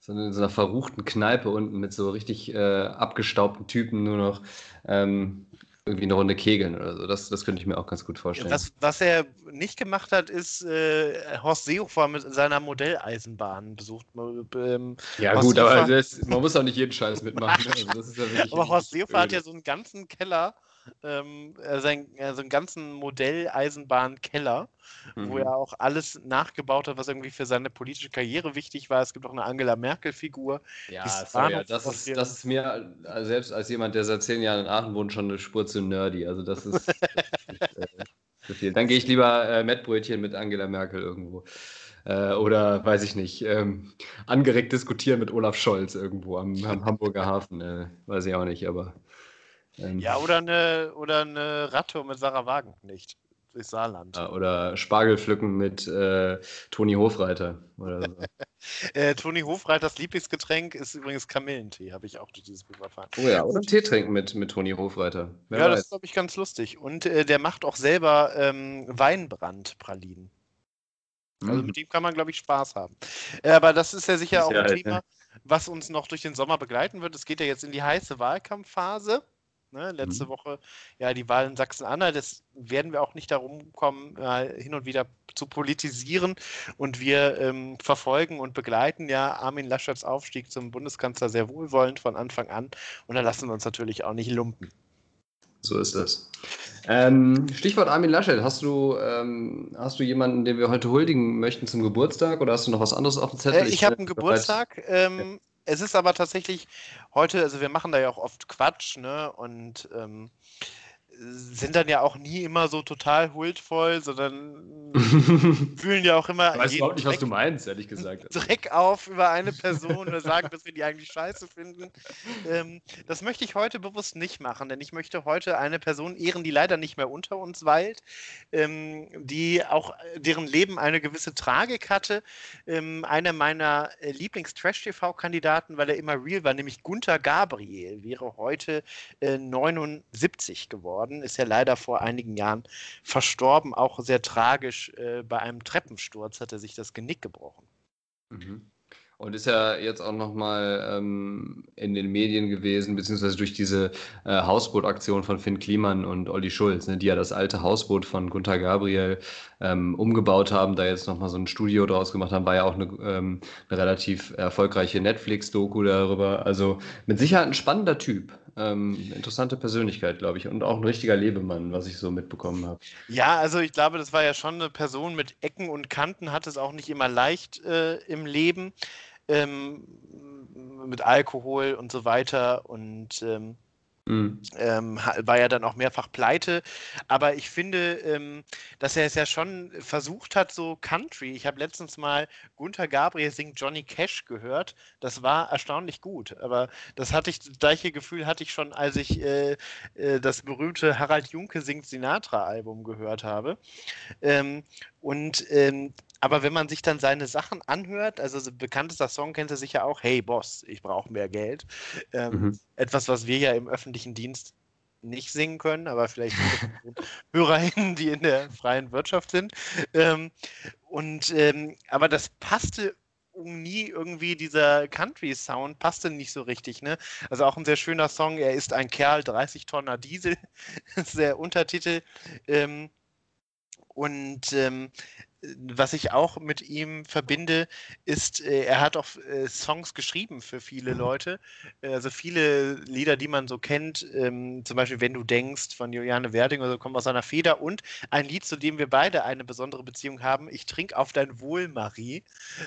so in so einer verruchten Kneipe unten mit so richtig äh, abgestaubten Typen nur noch. Ähm, irgendwie eine Runde kegeln oder so. Das, das könnte ich mir auch ganz gut vorstellen. Was, was er nicht gemacht hat, ist äh, Horst Seehofer mit seiner Modelleisenbahn besucht. Ähm, ja, Horst gut, Seehofer, aber das, man muss auch nicht jeden Scheiß mitmachen. Also ja aber Horst Seehofer hat ja so einen ganzen Keller ähm, sein, also einen ganzen Modell-Eisenbahn-Keller, mhm. wo er auch alles nachgebaut hat, was irgendwie für seine politische Karriere wichtig war. Es gibt auch eine Angela Merkel-Figur. Ja, sorry, das, ist, das ist mir, also selbst als jemand, der seit zehn Jahren in Aachen wohnt, schon eine Spur zu nerdy. Also das ist, äh, zu viel. Dann gehe ich lieber äh, Mettbrötchen mit Angela Merkel irgendwo. Äh, oder weiß ich nicht, ähm, angeregt diskutieren mit Olaf Scholz irgendwo am, am Hamburger Hafen. Äh, weiß ich auch nicht, aber ähm, ja, oder eine, oder eine Ratte mit Sarah Wagenknecht durchs Saarland. Oder Spargel pflücken mit äh, Toni Hofreiter. Oder so. äh, Toni Hofreiters Lieblingsgetränk ist übrigens Kamillentee, habe ich auch durch dieses Buch erfahren. Oh ja, oder Tee trinken mit, mit Toni Hofreiter. Wer ja, weiß. das ist, glaube ich, ganz lustig. Und äh, der macht auch selber ähm, Weinbrandpralinen. Also mhm. mit dem kann man, glaube ich, Spaß haben. Äh, aber das ist ja sicher ist auch ja ein halt, Thema, ne? was uns noch durch den Sommer begleiten wird. Es geht ja jetzt in die heiße Wahlkampfphase. Ne? Letzte mhm. Woche ja die Wahl in Sachsen-Anhalt. Das werden wir auch nicht darum kommen, äh, hin und wieder zu politisieren. Und wir ähm, verfolgen und begleiten ja Armin Laschets Aufstieg zum Bundeskanzler sehr wohlwollend von Anfang an. Und da lassen wir uns natürlich auch nicht lumpen. So ist das. Ähm, Stichwort Armin Laschet. Hast du, ähm, hast du jemanden, den wir heute huldigen möchten zum Geburtstag oder hast du noch was anderes auf dem Zettel? Äh, ich, ich habe einen Geburtstag. Ähm, es ist aber tatsächlich heute, also wir machen da ja auch oft Quatsch, ne? Und ähm, sind dann ja auch nie immer so total huldvoll, sondern fühlen ja auch immer. Ich weiß überhaupt nicht, Dreck, was du meinst, ehrlich gesagt. Dreck auf über eine Person oder sagen, dass wir die eigentlich scheiße finden. Ähm, das möchte ich heute bewusst nicht machen, denn ich möchte heute eine Person ehren, die leider nicht mehr unter uns weilt, ähm, die auch deren Leben eine gewisse Tragik hatte. Ähm, einer meiner äh, Lieblings-Trash-TV-Kandidaten, weil er immer real war, nämlich Gunther Gabriel, wäre heute äh, 79 geworden geworden, ist ja leider vor einigen Jahren verstorben, auch sehr tragisch. Äh, bei einem Treppensturz hat er sich das Genick gebrochen. Mhm. Und ist ja jetzt auch nochmal ähm, in den Medien gewesen, beziehungsweise durch diese äh, Hausbootaktion von Finn Kliman und Olli Schulz, ne, die ja das alte Hausboot von Gunther Gabriel ähm, umgebaut haben, da jetzt nochmal so ein Studio draus gemacht haben, war ja auch eine, ähm, eine relativ erfolgreiche Netflix-Doku darüber. Also mit Sicherheit ein spannender Typ. Ähm, interessante Persönlichkeit, glaube ich, und auch ein richtiger Lebemann, was ich so mitbekommen habe. Ja, also ich glaube, das war ja schon eine Person mit Ecken und Kanten, hat es auch nicht immer leicht äh, im Leben ähm, mit Alkohol und so weiter und ähm, Mhm. Ähm, war ja dann auch mehrfach pleite. Aber ich finde, ähm, dass er es ja schon versucht hat, so Country. Ich habe letztens mal Gunther Gabriel singt Johnny Cash gehört. Das war erstaunlich gut. Aber das hatte ich, das gleiche Gefühl hatte ich schon, als ich äh, äh, das berühmte Harald Junke singt Sinatra-Album gehört habe. Und ähm, aber wenn man sich dann seine Sachen anhört, also so bekanntester Song kennt ihr sicher auch, Hey Boss, ich brauche mehr Geld. Ähm, mhm. Etwas, was wir ja im öffentlichen Dienst nicht singen können, aber vielleicht HörerInnen, die in der freien Wirtschaft sind. Ähm, und ähm, aber das passte nie irgendwie dieser Country-Sound passte nicht so richtig, ne? Also auch ein sehr schöner Song, er ist ein Kerl, 30 Tonner Diesel, das ist der Untertitel. Ähm, und ähm, was ich auch mit ihm verbinde, ist, äh, er hat auch äh, Songs geschrieben für viele Leute. Also viele Lieder, die man so kennt, ähm, zum Beispiel Wenn du denkst von Juliane Werding oder so, kommen aus seiner Feder. Und ein Lied, zu dem wir beide eine besondere Beziehung haben, Ich trink auf dein Wohl, Marie.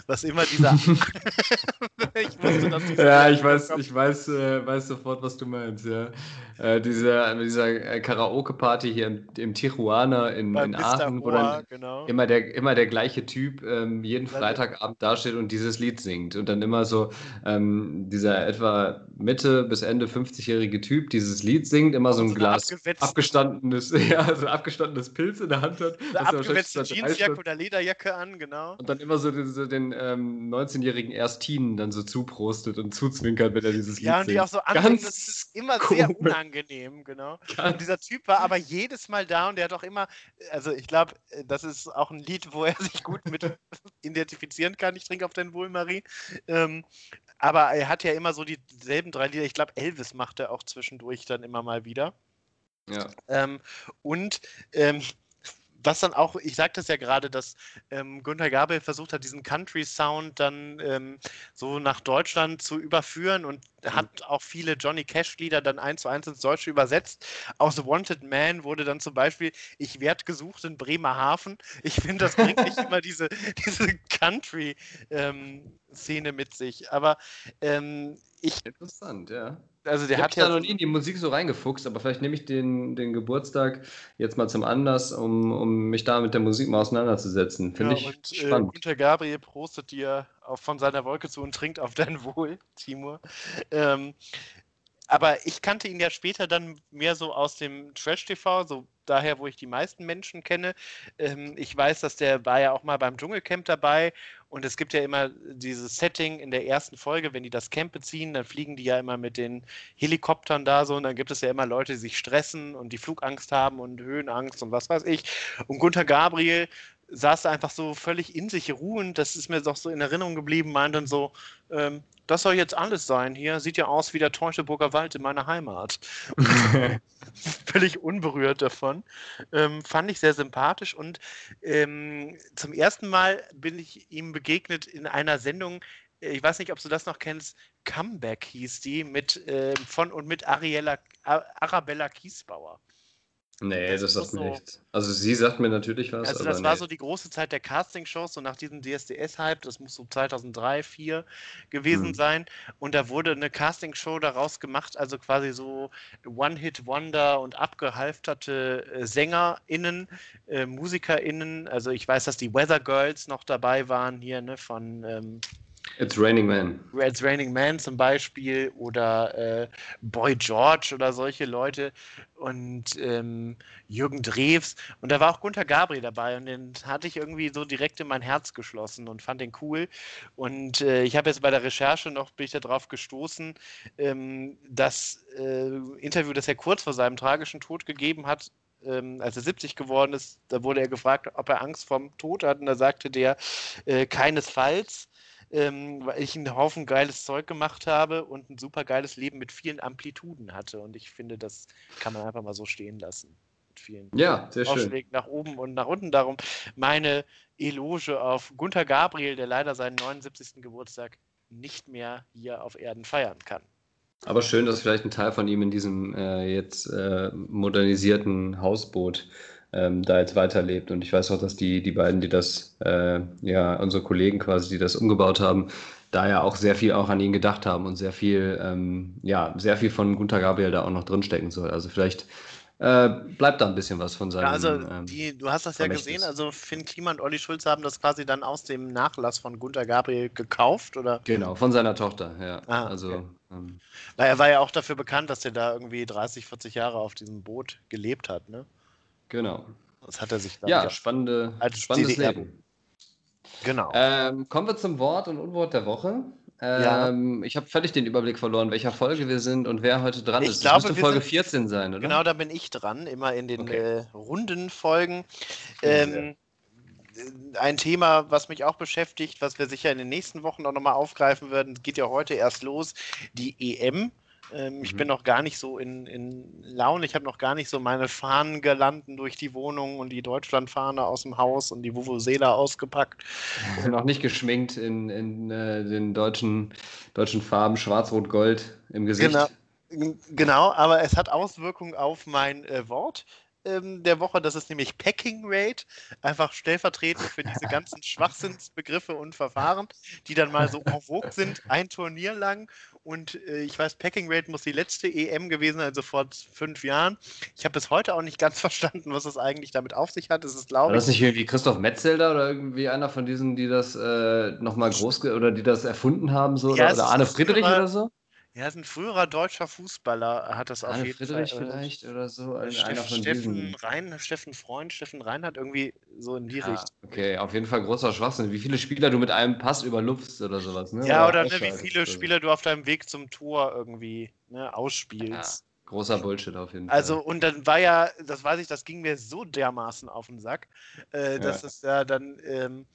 Was immer dieser. ich wusste, dass ja, ich weiß, ich weiß, äh, weiß sofort, was du meinst, ja. Äh, dieser dieser äh, Karaoke-Party hier im, im Tijuana in, in Aachen, wo dann genau. immer der immer immer der gleiche Typ ähm, jeden Freitagabend dasteht und dieses Lied singt. Und dann immer so ähm, dieser etwa Mitte bis Ende 50-jährige Typ dieses Lied singt, immer so ein so Glas abgestandenes, ja, so abgestandenes Pilz in der Hand hat. Eine abgewetzte Jeansjacke oder Lederjacke an, genau. Und dann immer so den, so den ähm, 19-jährigen Erstin dann so zuprostet und zuzwinkert, wenn er dieses ja, Lied singt. Ja, und die auch so anfangen, das ist immer komisch. sehr unangenehm, genau. Ganz und dieser Typ war aber jedes Mal da und der hat auch immer, also ich glaube, das ist auch ein Lied, wo wo er sich gut mit identifizieren kann. Ich trinke auf dein Wohl, Marie. Ähm, aber er hat ja immer so dieselben drei Lieder. Ich glaube, Elvis macht er auch zwischendurch dann immer mal wieder. Ja. Ähm, und ähm, was dann auch, ich sagte es ja gerade, dass ähm, Günther Gabel versucht hat, diesen Country-Sound dann ähm, so nach Deutschland zu überführen und mhm. hat auch viele Johnny Cash-Lieder dann eins zu eins ins Deutsche übersetzt. Aus The Wanted Man wurde dann zum Beispiel Ich werde gesucht in Bremerhaven. Ich finde, das bringt nicht immer diese, diese Country-Szene ähm, mit sich. Aber ähm, ich. Interessant, ja. Also der ich hat ja noch nie in die Musik so reingefuchst, aber vielleicht nehme ich den, den Geburtstag jetzt mal zum Anlass, um, um mich da mit der Musik mal auseinanderzusetzen. Finde ja, ich und, äh, spannend. Äh, Günter Gabriel prostet dir auch von seiner Wolke zu und trinkt auf dein Wohl, Timur. Ähm, aber ich kannte ihn ja später dann mehr so aus dem Trash-TV, so daher, wo ich die meisten Menschen kenne. Ähm, ich weiß, dass der war ja auch mal beim Dschungelcamp dabei und es gibt ja immer dieses Setting in der ersten Folge, wenn die das Camp beziehen, dann fliegen die ja immer mit den Helikoptern da so und dann gibt es ja immer Leute, die sich stressen und die Flugangst haben und Höhenangst und was weiß ich. Und Gunther Gabriel saß da einfach so völlig in sich ruhend, das ist mir doch so in Erinnerung geblieben, meint dann so, ähm, das soll jetzt alles sein hier. Sieht ja aus wie der Teutoburger Wald in meiner Heimat. Völlig unberührt davon. Ähm, fand ich sehr sympathisch und ähm, zum ersten Mal bin ich ihm begegnet in einer Sendung, ich weiß nicht, ob du das noch kennst, Comeback hieß die, mit, äh, von und mit Ariella, Arabella Kiesbauer. Nee, das, das sagt mir so, nichts. Also sie sagt mir natürlich was. Also das nee. war so die große Zeit der Castingshows, so nach diesem DSDS-Hype, das muss so 2003, 2004 gewesen hm. sein. Und da wurde eine Castingshow daraus gemacht, also quasi so One-Hit-Wonder und abgehalfterte äh, SängerInnen, äh, MusikerInnen. Also ich weiß, dass die Weather Girls noch dabei waren hier, ne, von... Ähm, It's Raining Man. It's Raining Man zum Beispiel oder äh, Boy George oder solche Leute und ähm, Jürgen Drews. Und da war auch Gunther Gabri dabei und den hatte ich irgendwie so direkt in mein Herz geschlossen und fand den cool. Und äh, ich habe jetzt bei der Recherche noch bin ich darauf gestoßen, ähm, das äh, Interview, das er kurz vor seinem tragischen Tod gegeben hat, ähm, als er 70 geworden ist, da wurde er gefragt, ob er Angst vorm Tod hat. Und da sagte der äh, keinesfalls ähm, weil ich einen Haufen geiles Zeug gemacht habe und ein super geiles Leben mit vielen Amplituden hatte. Und ich finde, das kann man einfach mal so stehen lassen. Mit vielen ja, sehr schön. nach oben und nach unten. Darum meine Eloge auf Gunther Gabriel, der leider seinen 79. Geburtstag nicht mehr hier auf Erden feiern kann. Aber schön, dass vielleicht ein Teil von ihm in diesem äh, jetzt äh, modernisierten Hausboot ähm, da jetzt weiterlebt. Und ich weiß auch, dass die, die beiden, die das, äh, ja, unsere Kollegen quasi, die das umgebaut haben, da ja auch sehr viel auch an ihn gedacht haben und sehr viel, ähm, ja, sehr viel von Gunther Gabriel da auch noch drinstecken soll. Also vielleicht äh, bleibt da ein bisschen was von seinem. Ja, also ähm, die, du hast das ja gesehen, also Finn Klima und Olli Schulz haben das quasi dann aus dem Nachlass von Gunther Gabriel gekauft, oder? Genau, von seiner Tochter, ja. Ah, also, okay. ähm, Na, er war ja auch dafür bekannt, dass er da irgendwie 30, 40 Jahre auf diesem Boot gelebt hat, ne? Genau. Das hat er sich dann Ja, spannende, spannendes DDR. Leben. Genau. Ähm, kommen wir zum Wort und Unwort der Woche. Ähm, ja. Ich habe völlig den Überblick verloren, welcher Folge wir sind und wer heute dran ich ist. Glaube, das müsste Folge 14 sein, oder? Genau, da bin ich dran, immer in den okay. äh, runden Folgen. Ähm, ein Thema, was mich auch beschäftigt, was wir sicher in den nächsten Wochen auch nochmal aufgreifen werden, geht ja heute erst los, die EM. Ähm, mhm. Ich bin noch gar nicht so in, in Laune. Ich habe noch gar nicht so meine Fahnen gelanden durch die Wohnung und die Deutschlandfahne aus dem Haus und die Vuvuzela ausgepackt. Noch nicht geschminkt in, in äh, den deutschen, deutschen Farben Schwarz-Rot-Gold im Gesicht. Genau, genau, aber es hat Auswirkungen auf mein äh, Wort ähm, der Woche. Das ist nämlich Packing Rate, einfach stellvertretend für diese ganzen Schwachsinnsbegriffe und Verfahren, die dann mal so en vogue sind, ein Turnier lang. Und äh, ich weiß, Packing Rate muss die letzte EM gewesen sein, also vor fünf Jahren. Ich habe bis heute auch nicht ganz verstanden, was das eigentlich damit auf sich hat. Es ist, glaube War das nicht irgendwie Christoph Metzelder oder irgendwie einer von diesen, die das äh, nochmal groß oder die das erfunden haben, so, ja, oder, oder Arne Friedrich oder so? Ja, ist ein früherer deutscher Fußballer, hat das auf jeden Friedrich Fall. vielleicht oder so. Äh, von Steffen diesen. Rein, Steffen Freund, Steffen Reinhardt, irgendwie so in die ja, Richtung. Okay, auf jeden Fall großer Schwachsinn. Wie viele Spieler du mit einem Pass überlupfst oder sowas, ne? Ja, oder, oder ne, wie viele Spieler du auf deinem Weg zum Tor irgendwie ne, ausspielst. Ja, großer Bullshit auf jeden also, Fall. Also, und dann war ja, das weiß ich, das ging mir so dermaßen auf den Sack, äh, dass ja. es ja dann. Ähm,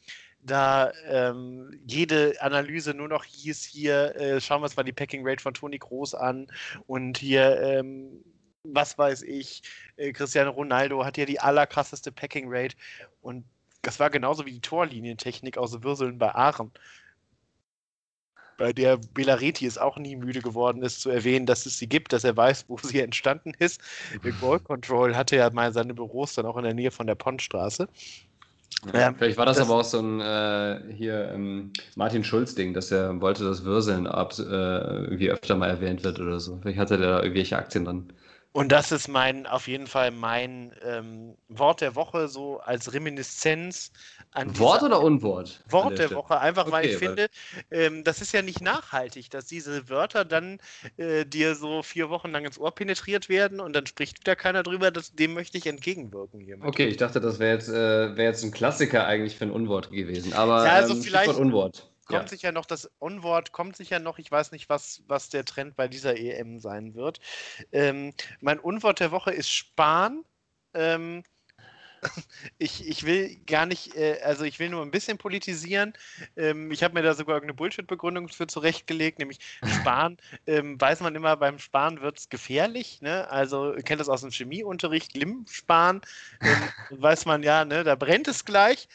da ähm, jede Analyse nur noch hieß, hier äh, schauen wir uns mal die Packing Rate von Toni Groß an und hier, ähm, was weiß ich, äh, Cristiano Ronaldo hat ja die allerkrasseste Packing Rate und das war genauso wie die Torlinientechnik aus Würseln bei Aachen. Bei der Belareti es auch nie müde geworden ist, zu erwähnen, dass es sie gibt, dass er weiß, wo sie entstanden ist. Der Goal Control hatte ja mal seine Büros dann auch in der Nähe von der Pondstraße. Ja, Vielleicht war das, das, aber auch so ein äh, hier ähm, Martin Schulz-Ding, dass er wollte, dass Würseln ab, äh, irgendwie öfter mal erwähnt wird oder so. Vielleicht hatte er da irgendwelche Aktien dran. Und das ist mein, auf jeden Fall mein ähm, Wort der Woche, so als Reminiszenz an Wort oder Unwort? Wort der, der Woche, einfach okay, weil ich finde, ähm, das ist ja nicht nachhaltig, dass diese Wörter dann äh, dir so vier Wochen lang ins Ohr penetriert werden und dann spricht wieder keiner drüber, das, dem möchte ich entgegenwirken hiermit. Okay, ich dachte, das wäre jetzt, äh, wär jetzt ein Klassiker eigentlich für ein Unwort gewesen, aber ja, also ähm, vielleicht, Unwort kommt ja. sicher noch das Onward, kommt sicher noch. Ich weiß nicht, was, was der Trend bei dieser EM sein wird. Ähm, mein Unwort der Woche ist Spahn. Ähm, ich, ich will gar nicht, äh, also ich will nur ein bisschen politisieren. Ähm, ich habe mir da sogar irgendeine Bullshit-Begründung für zurechtgelegt, nämlich Sparen. ähm, weiß man immer, beim Sparen wird es gefährlich. Ne? Also, ihr kennt das aus dem Chemieunterricht, Glimm-Sparen. Ähm, weiß man ja, ne? da brennt es gleich.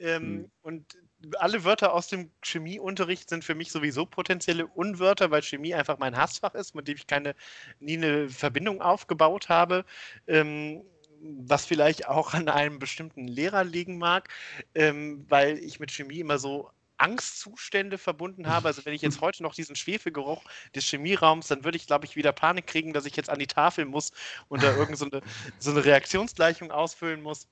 Mhm. Und alle Wörter aus dem Chemieunterricht sind für mich sowieso potenzielle Unwörter, weil Chemie einfach mein Hassfach ist, mit dem ich keine, nie eine Verbindung aufgebaut habe. Ähm, was vielleicht auch an einem bestimmten Lehrer liegen mag, ähm, weil ich mit Chemie immer so Angstzustände verbunden habe. Also wenn ich jetzt heute noch diesen Schwefelgeruch des Chemieraums, dann würde ich, glaube ich, wieder Panik kriegen, dass ich jetzt an die Tafel muss und da irgend so so eine Reaktionsgleichung ausfüllen muss.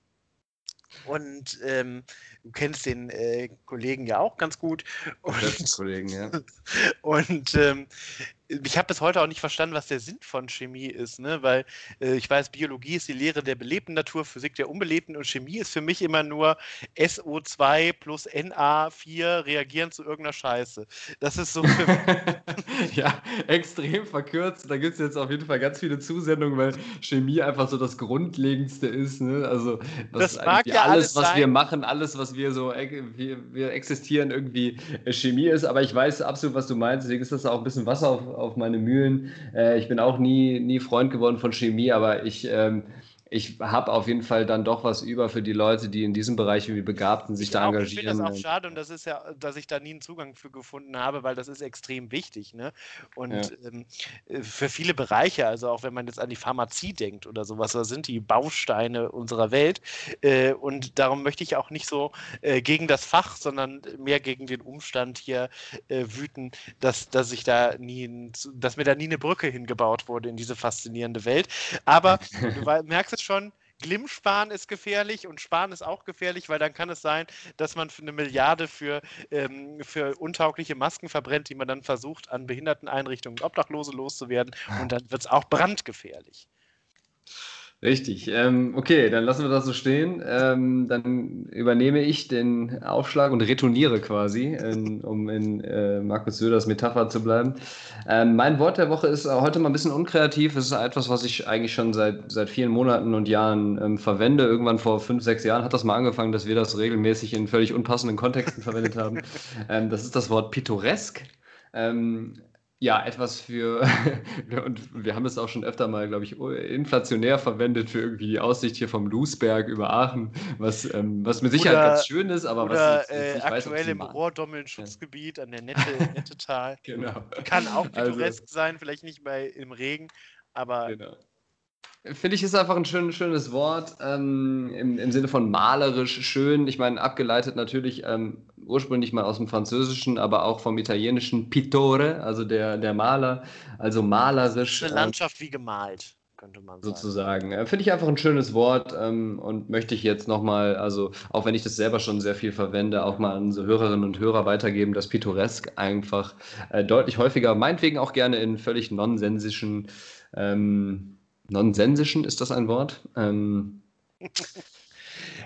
Und ähm, du kennst den äh, Kollegen ja auch ganz gut. Und, Kollegen, ja. und ähm, ich habe bis heute auch nicht verstanden, was der Sinn von Chemie ist, ne? weil äh, ich weiß, Biologie ist die Lehre der belebten Natur, Physik der unbelebten und Chemie ist für mich immer nur SO2 plus Na4 reagieren zu irgendeiner Scheiße. Das ist so für Ja, extrem verkürzt. Da gibt es jetzt auf jeden Fall ganz viele Zusendungen, weil Chemie einfach so das Grundlegendste ist. Ne? Also das mag ja alles, alles was wir machen, alles, was wir so, wir, wir existieren, irgendwie äh, Chemie ist. Aber ich weiß absolut, was du meinst. Deswegen ist das auch ein bisschen Wasser auf, auf meine Mühlen. Äh, ich bin auch nie, nie Freund geworden von Chemie, aber ich, ähm, ich habe auf jeden Fall dann doch was über für die Leute, die in diesem Bereich irgendwie begabt sind, sich Ich da auch, ich finde das engagieren. auch schade und das ist ja, dass ich da nie einen Zugang für gefunden habe, weil das ist extrem wichtig. Ne? Und Ja. ähm, äh, für viele Bereiche, also auch wenn man jetzt an die Pharmazie denkt oder sowas, da sind die Bausteine unserer Welt. Äh, und darum möchte ich auch nicht so äh, gegen das Fach, sondern mehr gegen den Umstand hier äh, wüten, dass, dass ich da nie, dass mir da nie eine Brücke hingebaut wurde in diese faszinierende Welt. Aber du merkst es schon, Glimmsparen ist gefährlich und Sparen ist auch gefährlich, weil dann kann es sein, dass man für eine Milliarde für, ähm, für untaugliche Masken verbrennt, die man dann versucht, an Behinderteneinrichtungen und Obdachlose loszuwerden. Und dann wird es auch brandgefährlich. Richtig. Ähm, okay, dann lassen wir das so stehen. Ähm, dann übernehme ich den Aufschlag und retourniere quasi, in, um in äh, Markus Söders Metapher zu bleiben. Ähm, mein Wort der Woche ist heute mal ein bisschen unkreativ. Es ist etwas, was ich eigentlich schon seit, seit vielen Monaten und Jahren ähm, verwende. Irgendwann vor fünf, sechs Jahren hat das mal angefangen, dass wir das regelmäßig in völlig unpassenden Kontexten verwendet haben. Ähm, das ist das Wort pittoresk. Ähm, ja, etwas für, und wir haben es auch schon öfter mal, glaube ich, inflationär verwendet für irgendwie die Aussicht hier vom Loosberg über Aachen, was, ähm, was mit Sicherheit Oder- ganz schön ist, aber Oder was ich äh, nicht weiß, aktuell im ma- Rohrdommeln-Schutzgebiet an der Nette, Nettetal. Genau. Kann auch Also- pittoresk sein, vielleicht nicht bei im Regen, aber Genau. Finde ich, ist einfach ein schön, schönes Wort ähm, im, im Sinne von malerisch schön. Ich meine, abgeleitet natürlich ähm, ursprünglich mal aus dem Französischen, aber auch vom italienischen Pittore, also der, der Maler, also malerisch. eine ähm, Landschaft wie gemalt, könnte man sagen. sozusagen. Äh, Finde ich einfach ein schönes Wort ähm, und möchte ich jetzt nochmal, also auch wenn ich das selber schon sehr viel verwende, auch mal an unsere Hörerinnen und Hörer weitergeben, dass Pittoresk einfach äh, deutlich häufiger, meinetwegen auch gerne in völlig nonsensischen, ähm, nonsensischen, ist das ein Wort? Ähm,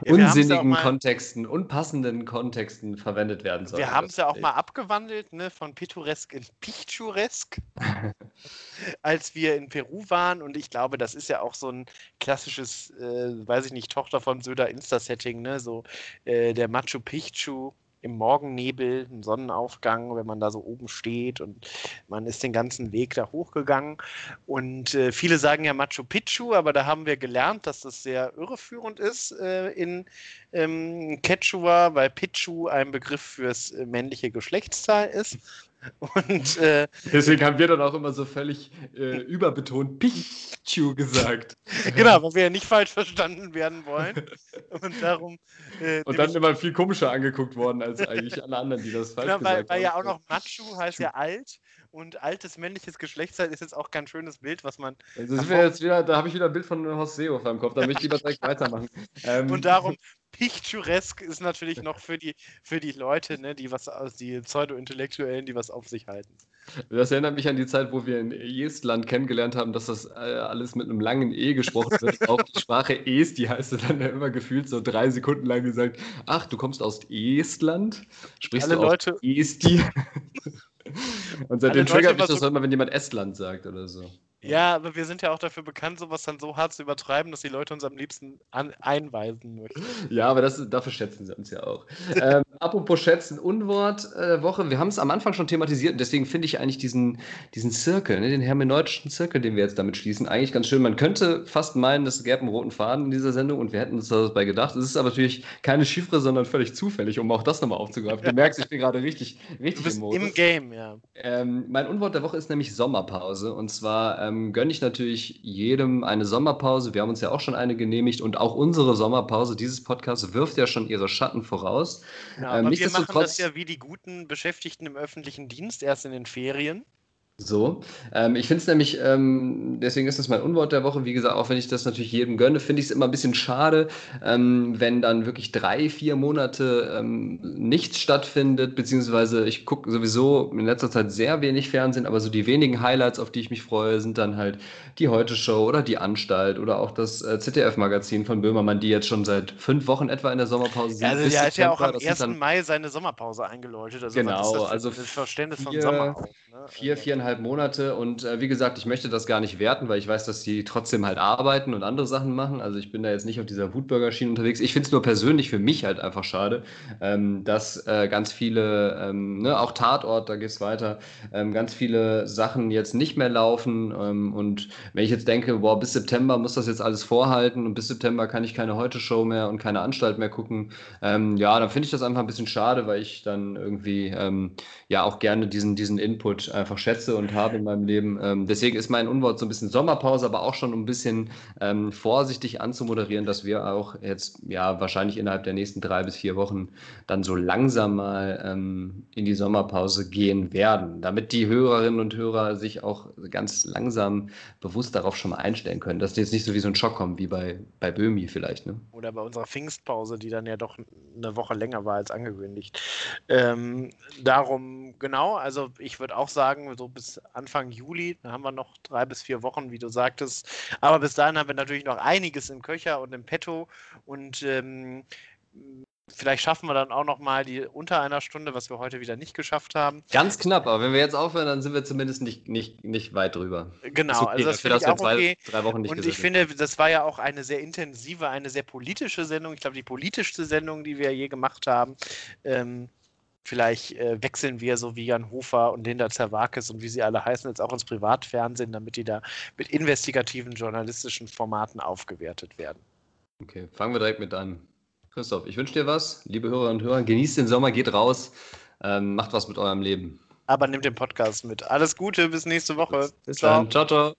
Ja, ja unsinnigen mal- Kontexten, unpassenden Kontexten verwendet werden soll. Wir haben es ja auch mal abgewandelt, ne, von pittoresk in picturesk, als wir in Peru waren. Und ich glaube, das ist ja auch so ein klassisches, äh, weiß ich nicht, Tochter von Söder Insta-Setting, ne, so äh, der Machu Picchu im Morgennebel, im Sonnenaufgang, wenn man da so oben steht und man ist den ganzen Weg da hochgegangen. Und äh, viele sagen ja Machu Picchu, aber da haben wir gelernt, dass das sehr irreführend ist äh, in ähm, Quechua, weil Pichu ein Begriff fürs äh, männliche Geschlechtsteil ist. Und äh, Deswegen haben wir dann auch immer so völlig äh, überbetont Pichu gesagt. genau, weil wir ja nicht falsch verstanden werden wollen. Und darum. Äh, Und dann immer viel komischer angeguckt worden als eigentlich alle anderen, die das falsch genau, weil, gesagt weil ja auch haben. noch Machu heißt ja alt. Und altes männliches Geschlechtsteil ist jetzt auch kein schönes Bild, was man. Also wieder, da habe ich wieder ein Bild von Horst Seehofer im Kopf, da möchte ich lieber direkt weitermachen. Ähm, Und darum, picturesk ist natürlich noch für die, für die Leute, ne, die was aus, die Pseudo-Intellektuellen, die was auf sich halten. Das erinnert mich an die Zeit, wo wir in Estland kennengelernt haben, dass das äh, alles mit einem langen E gesprochen wird. Auch die Sprache Est, die heißt dann immer gefühlt so drei Sekunden lang gesagt, ach, du kommst aus Estland? Sprichst Alle du Leute- aus Esti? Und seitdem triggert mich das immer, wenn jemand Estland sagt oder so. Ja, aber wir sind ja auch dafür bekannt, sowas dann so hart zu übertreiben, dass die Leute uns am liebsten an, einweisen möchten. Ja, aber das, dafür schätzen sie uns ja auch. ähm, apropos schätzen, Unwort äh, Woche. Wir haben es am Anfang schon thematisiert und deswegen finde ich eigentlich diesen, diesen Zirkel, ne, den hermeneutischen Zirkel, den wir jetzt damit schließen, eigentlich ganz schön. Man könnte fast meinen, es gäbe einen roten Faden in dieser Sendung und wir hätten uns dabei gedacht. Es ist aber natürlich keine Chiffre, sondern völlig zufällig, um auch das nochmal aufzugreifen. Du merkst, ich bin gerade richtig, Du richtig bist im im Game, ja. Ähm, mein Unwort der Woche ist nämlich Sommerpause. Und zwar ähm, ähm, gönne ich natürlich jedem eine Sommerpause. Wir haben uns ja auch schon eine genehmigt und auch unsere Sommerpause dieses Podcasts wirft ja schon ihre Schatten voraus. Ja, ähm, aber wir machen das ja wie die guten Beschäftigten im öffentlichen Dienst erst in den Ferien. So, ähm, ich finde es nämlich, ähm, deswegen ist das mein Unwort der Woche, wie gesagt, auch wenn ich das natürlich jedem gönne, finde ich es immer ein bisschen schade, ähm, wenn dann wirklich drei, vier Monate ähm, nichts stattfindet, beziehungsweise ich gucke sowieso in letzter Zeit sehr wenig Fernsehen, aber so die wenigen Highlights, auf die ich mich freue, sind dann halt die Heute-Show oder die Anstalt oder auch das äh, ZDF-Magazin von Böhmermann, die jetzt schon seit fünf Wochen etwa in der Sommerpause sind. Also er hat ja auch am 1. Mai seine Sommerpause eingeläutet. Also genau, also das Verständnis vier, von Sommer auch, ne? Vier, also vier viereinhalb Monate und äh, wie gesagt, ich möchte das gar nicht werten, weil ich weiß, dass die trotzdem halt arbeiten und andere Sachen machen. Also ich bin da jetzt nicht auf dieser Wutbürger-Schiene unterwegs. Ich finde es nur persönlich für mich halt einfach schade, ähm, dass äh, ganz viele, ähm, ne, auch Tatort, da geht es weiter, ähm, ganz viele Sachen jetzt nicht mehr laufen. Ähm, und wenn ich jetzt denke, boah, bis September muss das jetzt alles vorhalten und bis September kann ich keine Heute-Show mehr und keine Anstalt mehr gucken, ähm, ja, dann finde ich das einfach ein bisschen schade, weil ich dann irgendwie ähm, ja auch gerne diesen, diesen Input einfach schätze und habe in meinem Leben. Ähm, deswegen ist mein Unwort so ein bisschen Sommerpause, aber auch schon ein bisschen ähm, vorsichtig anzumoderieren, dass wir auch jetzt ja wahrscheinlich innerhalb der nächsten drei bis vier Wochen dann so langsam mal ähm, in die Sommerpause gehen werden, damit die Hörerinnen und Hörer sich auch ganz langsam bewusst darauf schon mal einstellen können, dass die jetzt nicht so wie so ein Schock kommen wie bei, bei Böhmi vielleicht. Ne? Oder bei unserer Pfingstpause, die dann ja doch eine Woche länger war als angekündigt. Ähm, darum, genau, also ich würde auch sagen, so bis bis Anfang Juli. Da haben wir noch drei bis vier Wochen, wie du sagtest. Aber bis dahin haben wir natürlich noch einiges im Köcher und im Petto. Und ähm, Vielleicht schaffen wir dann auch noch mal die unter einer Stunde, was wir heute wieder nicht geschafft haben. Ganz knapp, aber wenn wir jetzt aufhören, dann sind wir zumindest nicht, nicht, nicht weit drüber. Genau, okay, also das ich auch okay. Drei, Wochen nicht Und ich finde, das war ja auch eine sehr intensive, eine sehr politische Sendung. Ich glaube, die politischste Sendung, die wir je gemacht haben. Ähm, Vielleicht äh, wechseln wir so wie Jan Hofer und Linda Zerwakis und wie sie alle heißen, jetzt auch ins Privatfernsehen, damit die da mit investigativen journalistischen Formaten aufgewertet werden. Okay, fangen wir direkt mit an. Christoph, ich wünsche dir was. Liebe Hörerinnen und Hörer, genießt den Sommer, geht raus, ähm, macht was mit eurem Leben. Aber nehmt den Podcast mit. Alles Gute, bis nächste Woche. Bis, bis dann. Ciao, ciao.